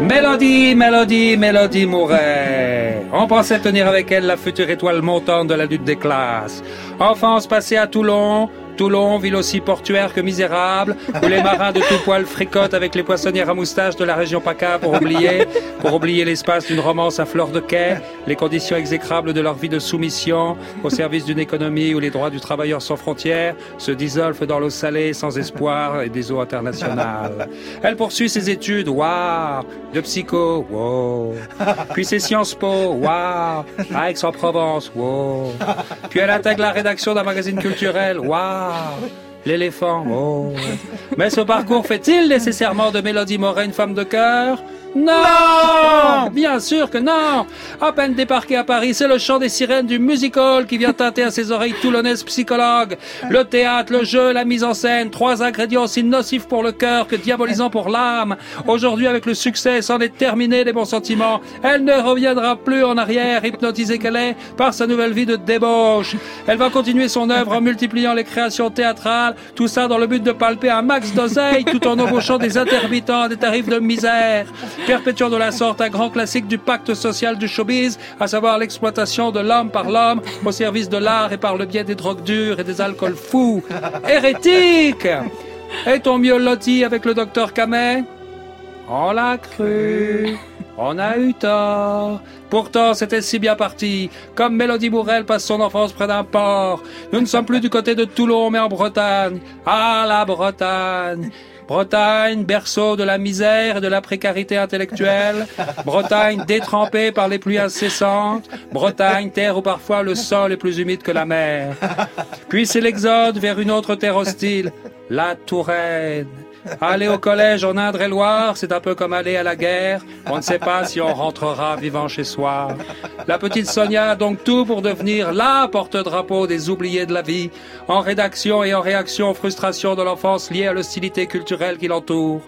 Mélodie, Mélodie, Mélodie Mouret. On pensait tenir avec elle la future étoile montante de la lutte des classes. Enfance passée à Toulon. Toulon, ville aussi portuaire que misérable, où les marins de tout poil fricotent avec les poissonnières à moustache de la région PACA pour oublier, pour oublier l'espace d'une romance à fleur de quai, les conditions exécrables de leur vie de soumission, au service d'une économie où les droits du travailleur sans frontières se dissolvent dans l'eau salée sans espoir et des eaux internationales. Elle poursuit ses études, waouh, de psycho, wow. Puis ses Sciences Po, waouh, à Aix-en-Provence, wow. Puis elle intègre la rédaction d'un magazine culturel, waouh. L'éléphant, oh. Mais ce parcours fait-il nécessairement de Mélodie Moret une femme de cœur? Non Bien sûr que non À peine débarqué à Paris, c'est le chant des sirènes du music hall qui vient tâter à ses oreilles toulonnaises psychologues. Le théâtre, le jeu, la mise en scène, trois ingrédients aussi nocifs pour le cœur que diabolisants pour l'âme. Aujourd'hui, avec le succès, c'en est terminé des bons sentiments. Elle ne reviendra plus en arrière, hypnotisée qu'elle est par sa nouvelle vie de débauche. Elle va continuer son œuvre en multipliant les créations théâtrales, tout ça dans le but de palper un max d'oseille tout en embauchant des intermittents à des tarifs de misère perpétuant de la sorte un grand classique du pacte social du showbiz, à savoir l'exploitation de l'homme par l'homme au service de l'art et par le biais des drogues dures et des alcools fous. Hérétique Est-on mieux loti avec le docteur Camet On l'a cru. On a eu tort. Pourtant, c'était si bien parti. Comme Mélodie Bourrel passe son enfance près d'un port. Nous ne sommes plus du côté de Toulon, mais en Bretagne. Ah, la Bretagne Bretagne, berceau de la misère et de la précarité intellectuelle. Bretagne détrempée par les pluies incessantes. Bretagne, terre où parfois le sol est plus humide que la mer. Puis c'est l'exode vers une autre terre hostile, la Touraine. Aller au collège en Indre-et-Loire, c'est un peu comme aller à la guerre. On ne sait pas si on rentrera vivant chez soi. La petite Sonia a donc tout pour devenir la porte-drapeau des oubliés de la vie, en rédaction et en réaction aux frustrations de l'enfance liées à l'hostilité culturelle qui l'entoure.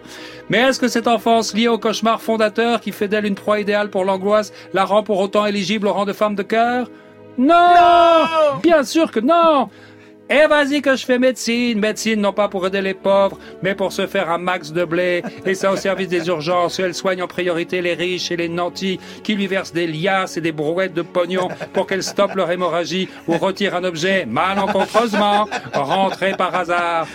Mais est-ce que cette enfance liée au cauchemar fondateur qui fait d'elle une proie idéale pour l'angoisse la rend pour autant éligible au rang de femme de cœur? Non Bien sûr que non eh vas-y que je fais médecine, médecine non pas pour aider les pauvres, mais pour se faire un max de blé, et ça au service des urgences, elle soigne en priorité les riches et les nantis, qui lui versent des liasses et des brouettes de pognon pour qu'elle stoppe leur hémorragie ou retire un objet malencontreusement rentré par hasard.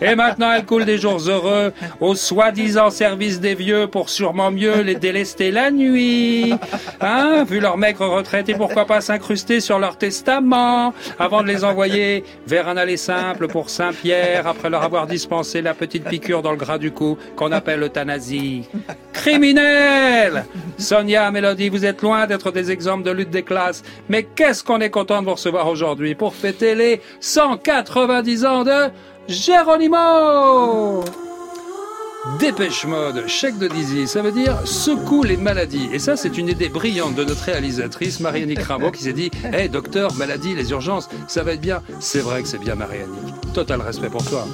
Et maintenant elle coule des jours heureux au soi-disant service des vieux pour sûrement mieux les délester la nuit. Hein, vu leur maigre retraite et pourquoi pas s'incruster sur leur testament avant de les envoyer vers un aller simple pour Saint-Pierre après leur avoir dispensé la petite piqûre dans le gras du cou qu'on appelle l'euthanasie. Criminel Sonia, Mélodie, vous êtes loin d'être des exemples de lutte des classes, mais qu'est-ce qu'on est content de vous recevoir aujourd'hui pour fêter les 190 ans de Géronimo Dépêche mode, chèque de Dizzy, ça veut dire secoue les maladies. Et ça, c'est une idée brillante de notre réalisatrice, Marianne Crimbo, qui s'est dit Hé, docteur, maladie, les urgences, ça va être bien. C'est vrai que c'est bien, Marianne. Total respect pour toi.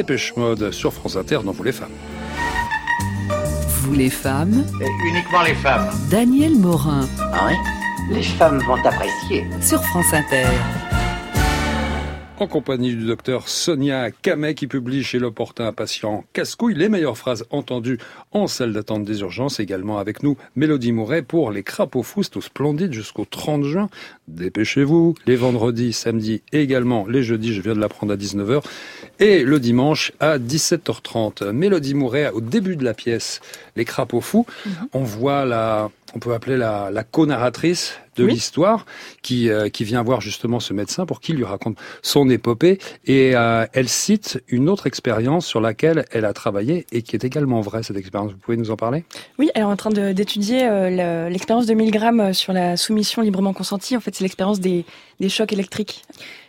Dépêche mode sur France Inter dans Vous les femmes. Vous les femmes, uniquement les femmes. Daniel Morin Ah oui Les femmes vont apprécier. sur France Inter. En compagnie du docteur Sonia Camet qui publie chez l'opportun un patient casse-couille les meilleures phrases entendues en salle d'attente des urgences. Également avec nous, Mélodie Mouret pour les crapauds fous, c'est au splendide jusqu'au 30 juin. Dépêchez-vous. Les vendredis, samedis et également les jeudis, je viens de l'apprendre à 19h. Et le dimanche à 17h30. Mélodie Mouret, au début de la pièce, les crapauds fous, on voit la, on peut appeler la, la co-narratrice de Oui. l'histoire, qui, euh, qui vient voir justement ce médecin pour qu'il lui raconte son épopée. Et euh, elle cite une autre expérience sur laquelle elle a travaillé et qui est également vraie, cette expérience. Vous pouvez nous en parler? Oui, elle est en train d'étudier euh, le- l'expérience de Milgram sur la soumission librement consentie. En fait, c'est l'expérience des, des chocs électriques.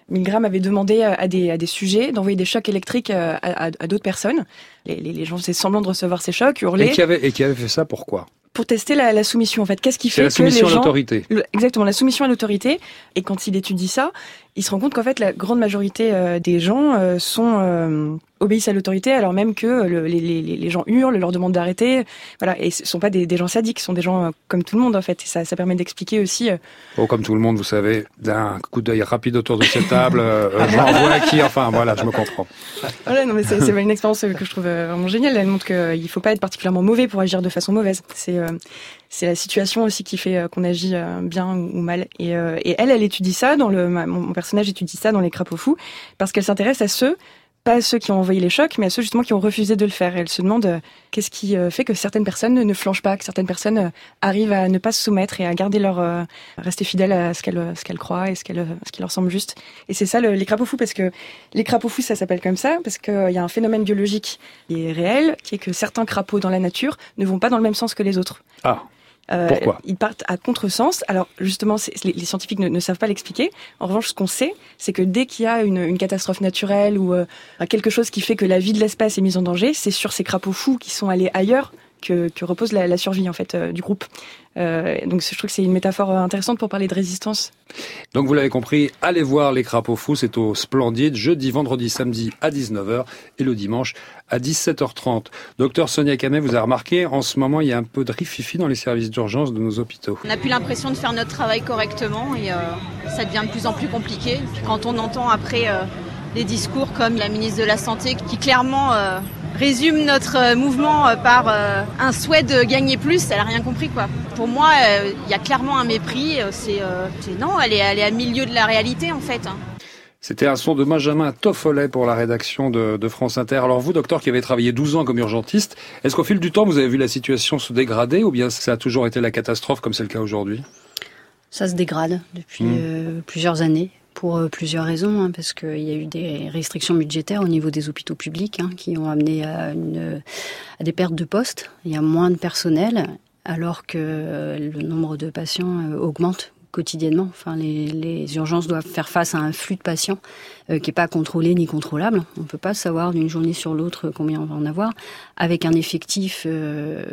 Milgram avait demandé à des, à des sujets d'envoyer des chocs électriques à, à- à d'autres personnes. Les, les, les gens faisaient semblant de recevoir ces chocs, hurlaient. et qui, avait, et qui avait fait ça pourquoi? Pour tester la, la soumission en fait. Qu'est-ce qui fait la que soumission les à gens l'autorité. Exactement la soumission à l'autorité et quand il étudie ça, il se rend compte qu'en fait la grande majorité euh, des gens euh, sont euh, obéissent à l'autorité alors même que le- les, les, les gens hurlent, leur demandent d'arrêter, voilà et ce sont pas des, des gens sadiques, ce sont des gens euh, comme tout le monde en fait. Et ça, ça permet d'expliquer aussi. Oh, comme tout le monde, vous savez, d'un coup d'œil rapide autour de cette table, j'en vois qui, enfin voilà, je me comprends. Voilà, non mais c'est une expérience que je trouve vraiment géniale. Elle montre qu'il faut pas être particulièrement mauvais pour agir de façon mauvaise. C'est euh, c'est la situation aussi qui fait euh, qu'on agit euh, bien ou, mal. Et, euh, et elle, elle étudie ça dans le mon, personnage étudie ça dans les crapauds fous parce qu'elle s'intéresse à ceux pas à ceux qui ont envoyé les chocs, mais à ceux justement qui ont refusé de le faire. Elle se demande qu'est-ce qui fait que certaines personnes ne flanchent pas, que certaines personnes arrivent à ne pas se soumettre et à garder leur rester fidèles à ce qu'elles ce croient et ce ce qui leur semble juste. Et c'est ça le- les crapauds fous parce que les crapauds fous ça s'appelle comme ça parce qu'il y a un phénomène biologique qui est réel, qui est que certains crapauds dans la nature ne vont pas dans le même sens que les autres. Ah. Euh, Pourquoi Ils partent à contresens. Alors justement, les, les scientifiques ne, ne savent pas l'expliquer. En revanche, ce qu'on sait, c'est que dès qu'il y a une, une catastrophe naturelle ou euh, quelque chose qui fait que la vie de l'espèce est mise en danger, c'est sur ces crapauds fous qui sont allés ailleurs que, que repose la, la survie en fait euh, du groupe. Euh, donc je trouve que c'est une métaphore intéressante pour parler de résistance. Donc vous l'avez compris, allez voir les crapauds fous, c'est au Splendide, jeudi, vendredi, samedi à 19h et le dimanche à 17h30. Docteur Sonia Canet, vous avez remarqué, en ce moment, il y a un peu de rififi dans les services d'urgence de nos hôpitaux. On n'a plus l'impression de faire notre travail correctement et euh, ça devient de plus en plus compliqué. Puis quand on entend après euh, des discours comme la ministre de la Santé qui clairement euh, résume notre euh, mouvement euh, par euh, un souhait de gagner plus, elle a rien compris quoi. Pour moi, euh, il y a clairement un mépris. C'est euh, c'est- non, elle est, elle est à milieu de la réalité en fait. hein. C'était un son de Benjamin Toffolet pour la rédaction de, de France Inter. Alors vous, docteur, qui avez travaillé 12 ans comme urgentiste, est-ce qu'au fil du temps, vous avez vu la situation se dégrader ou bien ça a toujours été la catastrophe comme c'est le cas aujourd'hui? Ça se dégrade depuis Mm. euh, plusieurs années pour euh, plusieurs raisons, hein, parce qu'il y a eu des restrictions budgétaires au niveau des hôpitaux publics hein, qui ont amené à, des pertes de postes. Il y a moins de personnel, alors que euh, le nombre de patients euh, augmente quotidiennement. Enfin, les, urgences doivent faire face à un flux de patients qui n'est pas contrôlé ni contrôlable. On ne peut pas savoir d'une journée sur l'autre combien on va en avoir, avec un effectif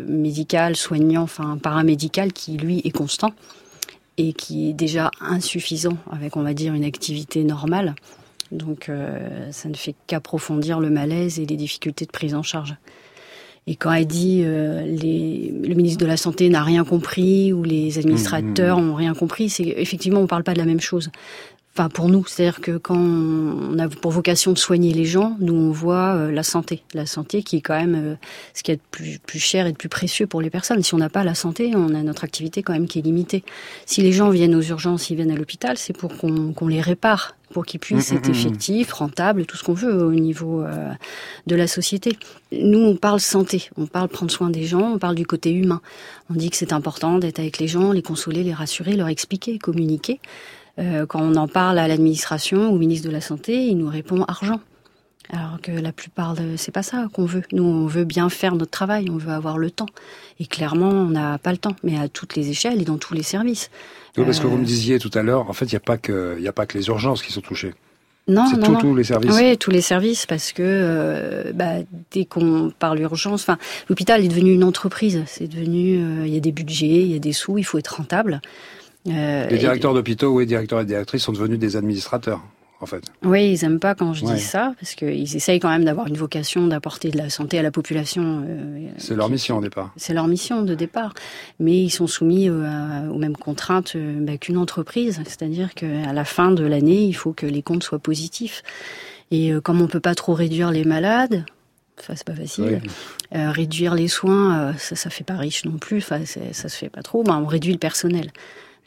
médical, soignant, enfin paramédical qui lui est constant et qui est déjà insuffisant avec, on va dire, une activité normale. Donc, euh, ça ne fait qu'approfondir le malaise et les difficultés de prise en charge. Et quand elle dit euh, les, le ministre de la Santé n'a rien compris ou les administrateurs Mmh, ont rien compris, c'est effectivement on parle pas de la même chose. Enfin pour nous, c'est-à-dire que quand on a pour vocation de soigner les gens, nous on voit euh, la santé, la santé qui est quand même euh, ce qui est de plus, plus cher et de plus précieux pour les personnes. Si on n'a pas la santé, on a notre activité quand même qui est limitée. Si les gens viennent aux urgences, ils viennent à l'hôpital, c'est pour qu'on les répare, pour qu'ils puissent Mmh, être mmh, mmh. effectifs, rentables, tout ce qu'on veut au niveau euh, de la société. Nous, on parle santé, on parle prendre soin des gens, on parle du côté humain. On dit que c'est important d'être avec les gens, les consoler, les rassurer, leur expliquer, communiquer. Euh, quand on en parle à l'administration ou au ministre de la Santé, il nous répond argent. Alors que la plupart, de... c'est pas ça qu'on veut. Nous, on veut bien faire notre travail, on veut avoir le temps. Et clairement, on n'a pas le temps, mais à toutes les échelles et dans tous les services. Oui, parce que Euh, vous me disiez tout à l'heure, en fait, il n'y a, pas que- il y a pas que les urgences qui sont touchées. Non, non, tout- non. tous les services. Oui, tous les services, parce que euh, bah, dès qu'on parle urgence, enfin, l'hôpital est devenu une entreprise. C'est devenu, euh, il y a des budgets, il y a des sous, il faut être rentable. Euh, Les et- directeurs d'hôpitaux, oui, directeurs et directrices sont devenus des administrateurs, en fait. Oui, ils aiment pas quand je Ouais. dis ça, parce qu'ils essayent quand même d'avoir une vocation d'apporter de la santé à la population. euh, C'est leur mission au départ. c'est leur mission de départ. Mais ils sont soumis euh, à- aux mêmes contraintes bah, qu'une entreprise. C'est-à-dire qu'à la fin de l'année, il faut que les comptes soient positifs. Et euh, comme on peut pas trop réduire les malades, enfin c'est pas facile, euh, réduire les soins, euh, ça ça fait pas riche non plus. Enfin ça se fait pas trop. Ben, on réduit le personnel.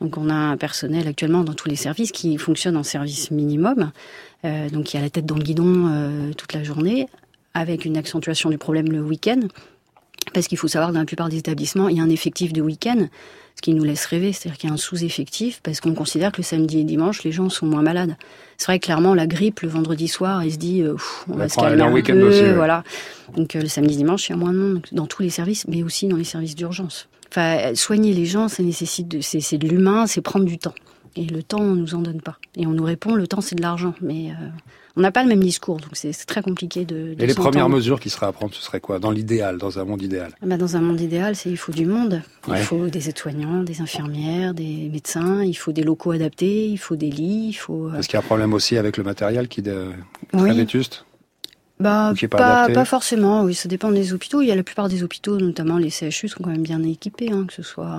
Donc on a un personnel actuellement dans tous les services qui fonctionne en service minimum. Euh, donc y a la tête dans le guidon euh, toute la journée, avec une accentuation du problème le week-end Parce qu'il faut savoir que dans la plupart des établissements, il y a un effectif de week-end, ce qui nous laisse rêver, c'est-à-dire qu'il y a un sous-effectif, parce qu'on considère que le samedi et dimanche, les gens sont moins malades. C'est vrai que clairement, la grippe, le vendredi soir, il se dit, euh, on va se calmer un un week-end peu, aussi, ouais. voilà. Donc euh, le samedi, dimanche, il y a moins de monde dans tous les services, mais aussi dans les services d'urgence. Enfin, euh, soigner les gens, ça nécessite, de, c'est, de l'humain, c'est prendre du temps. Et le temps, on nous en donne pas. Et on nous répond, le temps, c'est de l'argent. Mais euh, on n'a pas le même discours, donc c'est, très compliqué de. de Et les premières mesures qui seraient à prendre, ce serait quoi? Dans l'idéal, dans un monde idéal? Ah bah, dans un monde idéal, c'est il faut du monde. Il Ouais. faut des aides-soignants, des infirmières, des médecins. Il faut des locaux adaptés. Il faut des lits. Il faut. euh, Est-ce qu'il y a un problème aussi avec le matériel qui est de- très Oui. vétuste Bah, pas pas, adapté pas forcément, oui, ça dépend des hôpitaux. Il y a la plupart des hôpitaux, notamment les CHU, sont quand même bien équipés, hein, que ce soit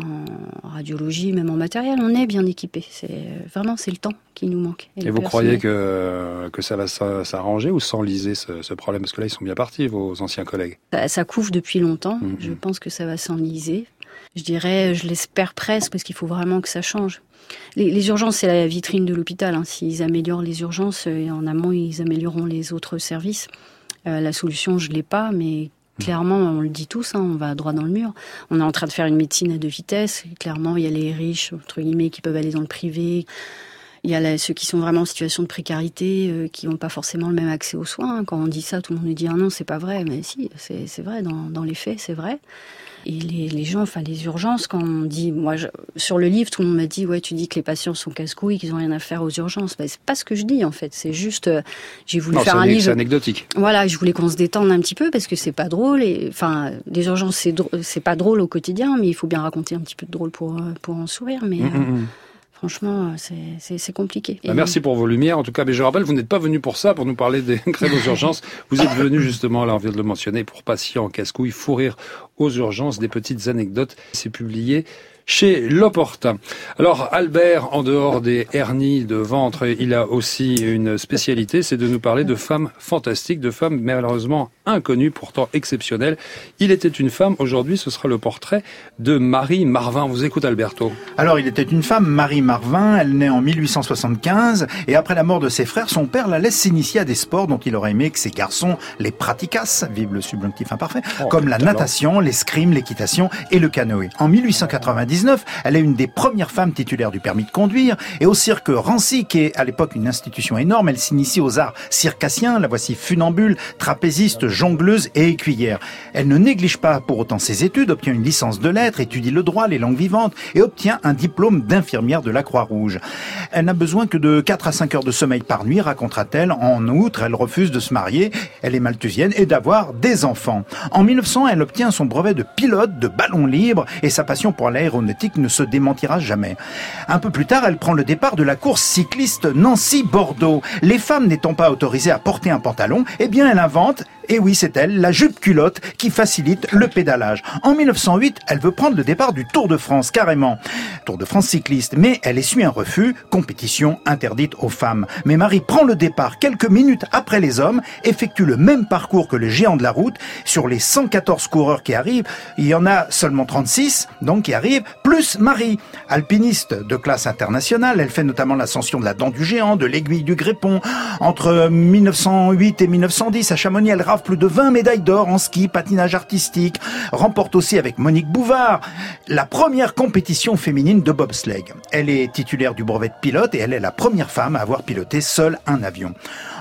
en radiologie, même en matériel, on est bien équipés. C'est vraiment c'est le temps qui nous manque. Et, vous croyez que, que ça va s'a- s'arranger ou s'enliser ce, ce problème? Parce que là, ils sont bien partis, vos anciens collègues. ça, ça couvre depuis longtemps. Mhm. Je pense que ça va s'enliser. Je dirais, je l'espère presque, parce qu'il faut vraiment que ça change. Les, urgences, c'est la vitrine de l'hôpital. hein. S'ils améliorent les urgences, euh, en amont, ils amélioreront les autres services. Euh, la solution, je l'ai pas, mais clairement, on le dit tous, hein, on va droit dans le mur. On est en train de faire une médecine à deux vitesses. Clairement, il y a les riches, entre guillemets, qui peuvent aller dans le privé. Il y a la- ceux qui sont vraiment en situation de précarité, euh, qui n'ont pas forcément le même accès aux soins. Quand on dit ça, tout le monde nous dit ah non, c'est pas vrai. Mais si, c'est c'est vrai. Dans, dans les faits, c'est vrai. Et les, les gens, enfin les urgences, quand on dit, moi, je- sur le livre, tout le monde m'a dit, ouais, tu dis que les patients sont casse-couilles, qu'ils ont rien à faire aux urgences. Ben, c'est pas ce que je dis en fait. C'est juste, euh, j'ai voulu Non, faire un livre. c'est anecdotique. Voilà, je voulais qu'on se détende un petit peu parce que c'est pas drôle et enfin les urgences c'est c'est pas drôle au quotidien mais il faut bien raconter un petit peu de drôle pour euh, pour en sourire mais Mm, euh, mm, mm. Franchement euh, c'est compliqué. Bah, merci pour vos lumières. En tout cas, mais je rappelle, vous n'êtes pas venu pour ça, pour nous parler des (laughs) grèves aux urgences. Vous êtes venu justement, là, on vient de le mentionner, pour patients en casse-couille, fou aux urgences, des petites anecdotes. C'est publié chez L'Opportun. Alors, Albert, en dehors des hernies de ventre, il a aussi une spécialité, c'est de nous parler de femmes fantastiques, de femmes malheureusement inconnues, pourtant exceptionnelles. Il était une femme, aujourd'hui ce sera le portrait de Marie Marvin. On vous écoute Alberto. Alors, il était une femme, Marie Marvin, elle naît en 1875, et après la mort de ses frères, son père la laisse s'initier à des sports dont il aurait aimé que ses garçons les pratiquassent, vive le subjonctif imparfait, Oh, comme la talent. natation, l'escrime, l'équitation et le canoë. En 1899, elle est une des premières femmes titulaires du permis de conduire, et au cirque Rancy, qui est à l'époque une institution énorme, elle s'initie aux arts circassiens, la voici funambule, trapéziste, jongleuse et écuyère. Elle ne néglige pas pour autant ses études, obtient une licence de lettres, étudie le droit, les langues vivantes et obtient un diplôme d'infirmière de la Croix-Rouge. Elle n'a besoin que de 4 à 5 heures de sommeil par nuit, racontera-t-elle. En outre, elle refuse de se marier, elle est malthusienne et d'avoir des enfants. En 1900, elle obtient son brevet de pilote de ballon libre et sa passion pour l'aéronautique ne se démentira jamais. Un peu plus tard, elle prend le départ de la course cycliste Nancy-Bordeaux. Les femmes n'étant pas autorisées à porter un pantalon, eh bien elle invente, et oui c'est elle, la jupe culotte qui facilite le pédalage. En 1908, elle veut prendre le départ du Tour de France carrément. Tour de France cycliste, mais elle essuie un refus, compétition interdite aux femmes. Mais Marie prend le départ quelques minutes après les hommes, effectue le même parcours que le géant de la route. Sur les 114 coureurs qui arrivent, il y en a seulement 36, donc qui arrivent, plus Marie. Alpiniste de classe internationale, elle fait notamment l'ascension de la dent du géant, de l'aiguille du Grépon. Entre 1908 et 1910, à Chamonix, elle plus de 20 médailles d'or en ski, patinage artistique. Remporte aussi avec Monique Bouvard la première compétition féminine de bobsleigh. Elle est titulaire du brevet de pilote et elle est la première femme à avoir piloté seule un avion.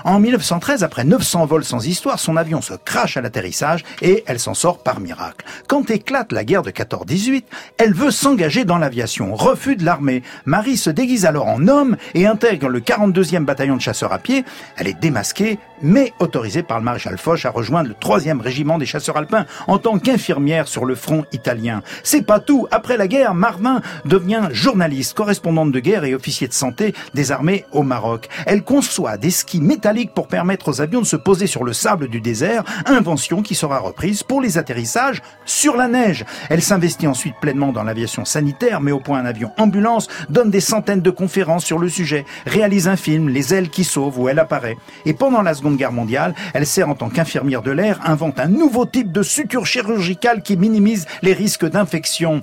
En 1913, après 900 vols sans histoire, son avion se crache à l'atterrissage et elle s'en sort par miracle. Quand éclate la guerre de 14-18, elle veut s'engager dans l'aviation. Refus de l'armée. Marie se déguise alors en homme et intègre le 42e bataillon de chasseurs à pied. Elle est démasquée, mais autorisée par le maréchal Foch à rejoindre le 3e régiment des chasseurs alpins en tant qu'infirmière sur le front italien. C'est pas tout. Après la guerre, Marvin devient journaliste, correspondante de guerre et officier de santé des armées au Maroc. Elle conçoit des skis métalliques pour permettre aux avions de se poser sur le sable du désert, invention qui sera reprise pour les atterrissages sur la neige. Elle s'investit ensuite pleinement dans l'aviation sanitaire, met au point un avion ambulance, donne des centaines de conférences sur le sujet, réalise un film, Les ailes qui sauvent, où elle apparaît. Et pendant la Seconde Guerre mondiale, elle sert en tant qu'infirmière de l'air, invente un nouveau type de suture chirurgicale qui minimise les risques d'infection.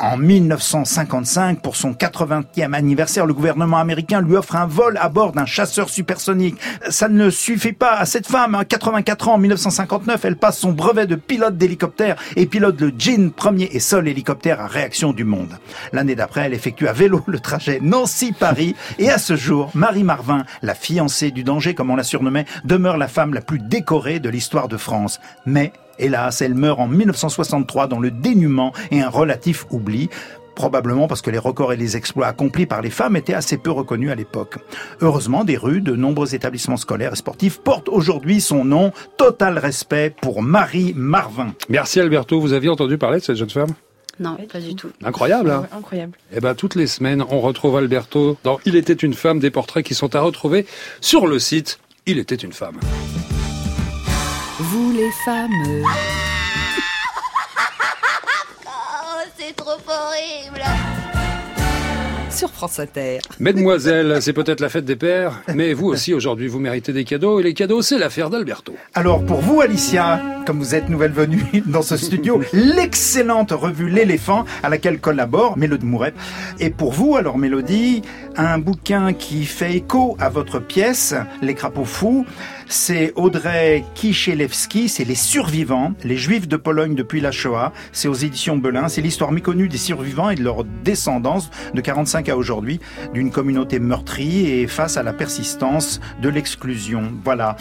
En 1955, pour son 80e anniversaire, le gouvernement américain lui offre un vol à bord d'un chasseur supersonique. Ça ne suffit pas à cette femme. À 84 ans, en 1959, elle passe son brevet de pilote d'hélicoptère et pilote le Jean, premier et seul hélicoptère à réaction du monde. L'année d'après, elle effectue à vélo le trajet Nancy-Paris. Et à ce jour, Marie Marvin, la fiancée du danger, comme on la surnommait, demeure la femme la plus décorée de l'histoire de France. Mais Hélas, elle meurt en 1963 dans le dénuement et un relatif oubli. Probablement parce que les records et les exploits accomplis par les femmes étaient assez peu reconnus à l'époque. Heureusement, des rues, de nombreux établissements scolaires et sportifs portent aujourd'hui son nom. Total respect pour Marie Marvin. Merci Alberto, vous aviez entendu parler de cette jeune femme? Non, pas du tout. Incroyable, hein? Ouais, Incroyable. Eh ben, toutes les semaines, on retrouve Alberto dans Il était une femme, des portraits qui sont à retrouver sur le site Il était une femme. Les femmes. Oh, c'est trop horrible. Sur France Inter. Mesdemoiselles, c'est peut-être la fête des pères, mais vous aussi aujourd'hui vous méritez des cadeaux, et les cadeaux c'est l'affaire d'Alberto. Alors pour vous, Alicia, comme vous êtes nouvelle venue (laughs) dans ce studio, l'excellente revue L'éléphant à laquelle collabore Mélodie Mouret. Et pour vous, alors Mélodie, un bouquin qui fait écho à votre pièce, Les crapauds fous. C'est Audrey Kichelewski, c'est Les survivants, les juifs de Pologne depuis la Shoah. C'est aux éditions Belin. C'est l'histoire méconnue des survivants et de leur descendance de 45 à aujourd'hui d'une communauté meurtrie et face à la persistance de l'exclusion. Voilà.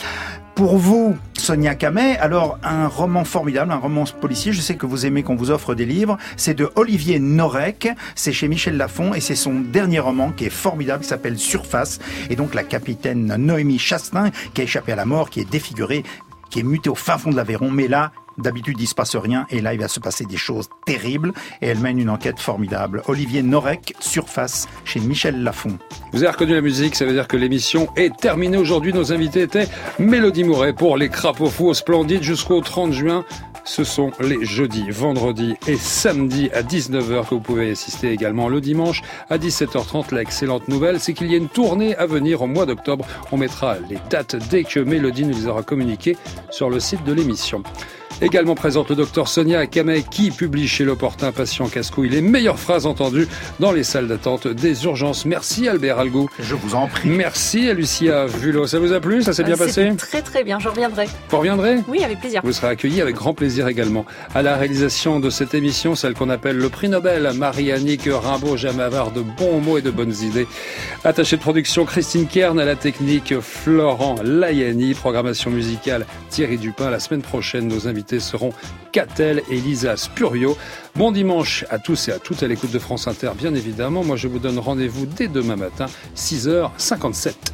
Pour vous, Sonia Camet, alors un roman formidable, un roman policier, je sais que vous aimez qu'on vous offre des livres, c'est de Olivier Norek, c'est chez Michel Lafon et c'est son dernier roman qui est formidable, qui s'appelle Surface, et donc la capitaine Noémie Chastin qui a échappé à la mort, qui est défigurée, qui est mutée au fin fond de l'Aveyron, mais là, D'habitude, il se passe rien, et là, il va se passer des choses terribles, et elle mène une enquête formidable. Olivier Norek, Surface, chez Michel Lafon. Vous avez reconnu la musique, ça veut dire que l'émission est terminée aujourd'hui. Nos invités étaient Mélodie Mouret pour Les Crapauds Fous Splendide jusqu'au 30 juin. Ce sont les jeudis, vendredis et samedis à 19h que vous pouvez assister également le dimanche à 17h30. L'excellente nouvelle, c'est qu'il y a une tournée à venir au mois d'octobre. On mettra les dates dès que Mélodie nous les aura communiquées sur le site de l'émission. Également présente le docteur Sonia Akame qui publie chez l'opportun patient casse-couille les meilleures phrases entendues dans les salles d'attente des urgences. Merci Albert Algo. Je vous en prie. Merci à Lucia Vulot. Ça vous a plu? Ça s'est bien Euh, passé? Très très bien, je reviendrai. Vous reviendrez? Oui, avec plaisir. vous serez accueillis avec grand plaisir également. À la réalisation de cette émission, celle qu'on appelle le prix Nobel, Marie-Annick Rimbaud, jamais avare de bons mots et de bonnes idées. Attachée de production, Christine Kern, à la technique, Florent Layani, programmation musicale, Thierry Dupin. La semaine prochaine, nos seront Catel et Lisa Spurio. Bon dimanche à tous et à toutes à l'écoute de France Inter, bien évidemment. Moi, je vous donne rendez-vous dès demain matin, 6h57.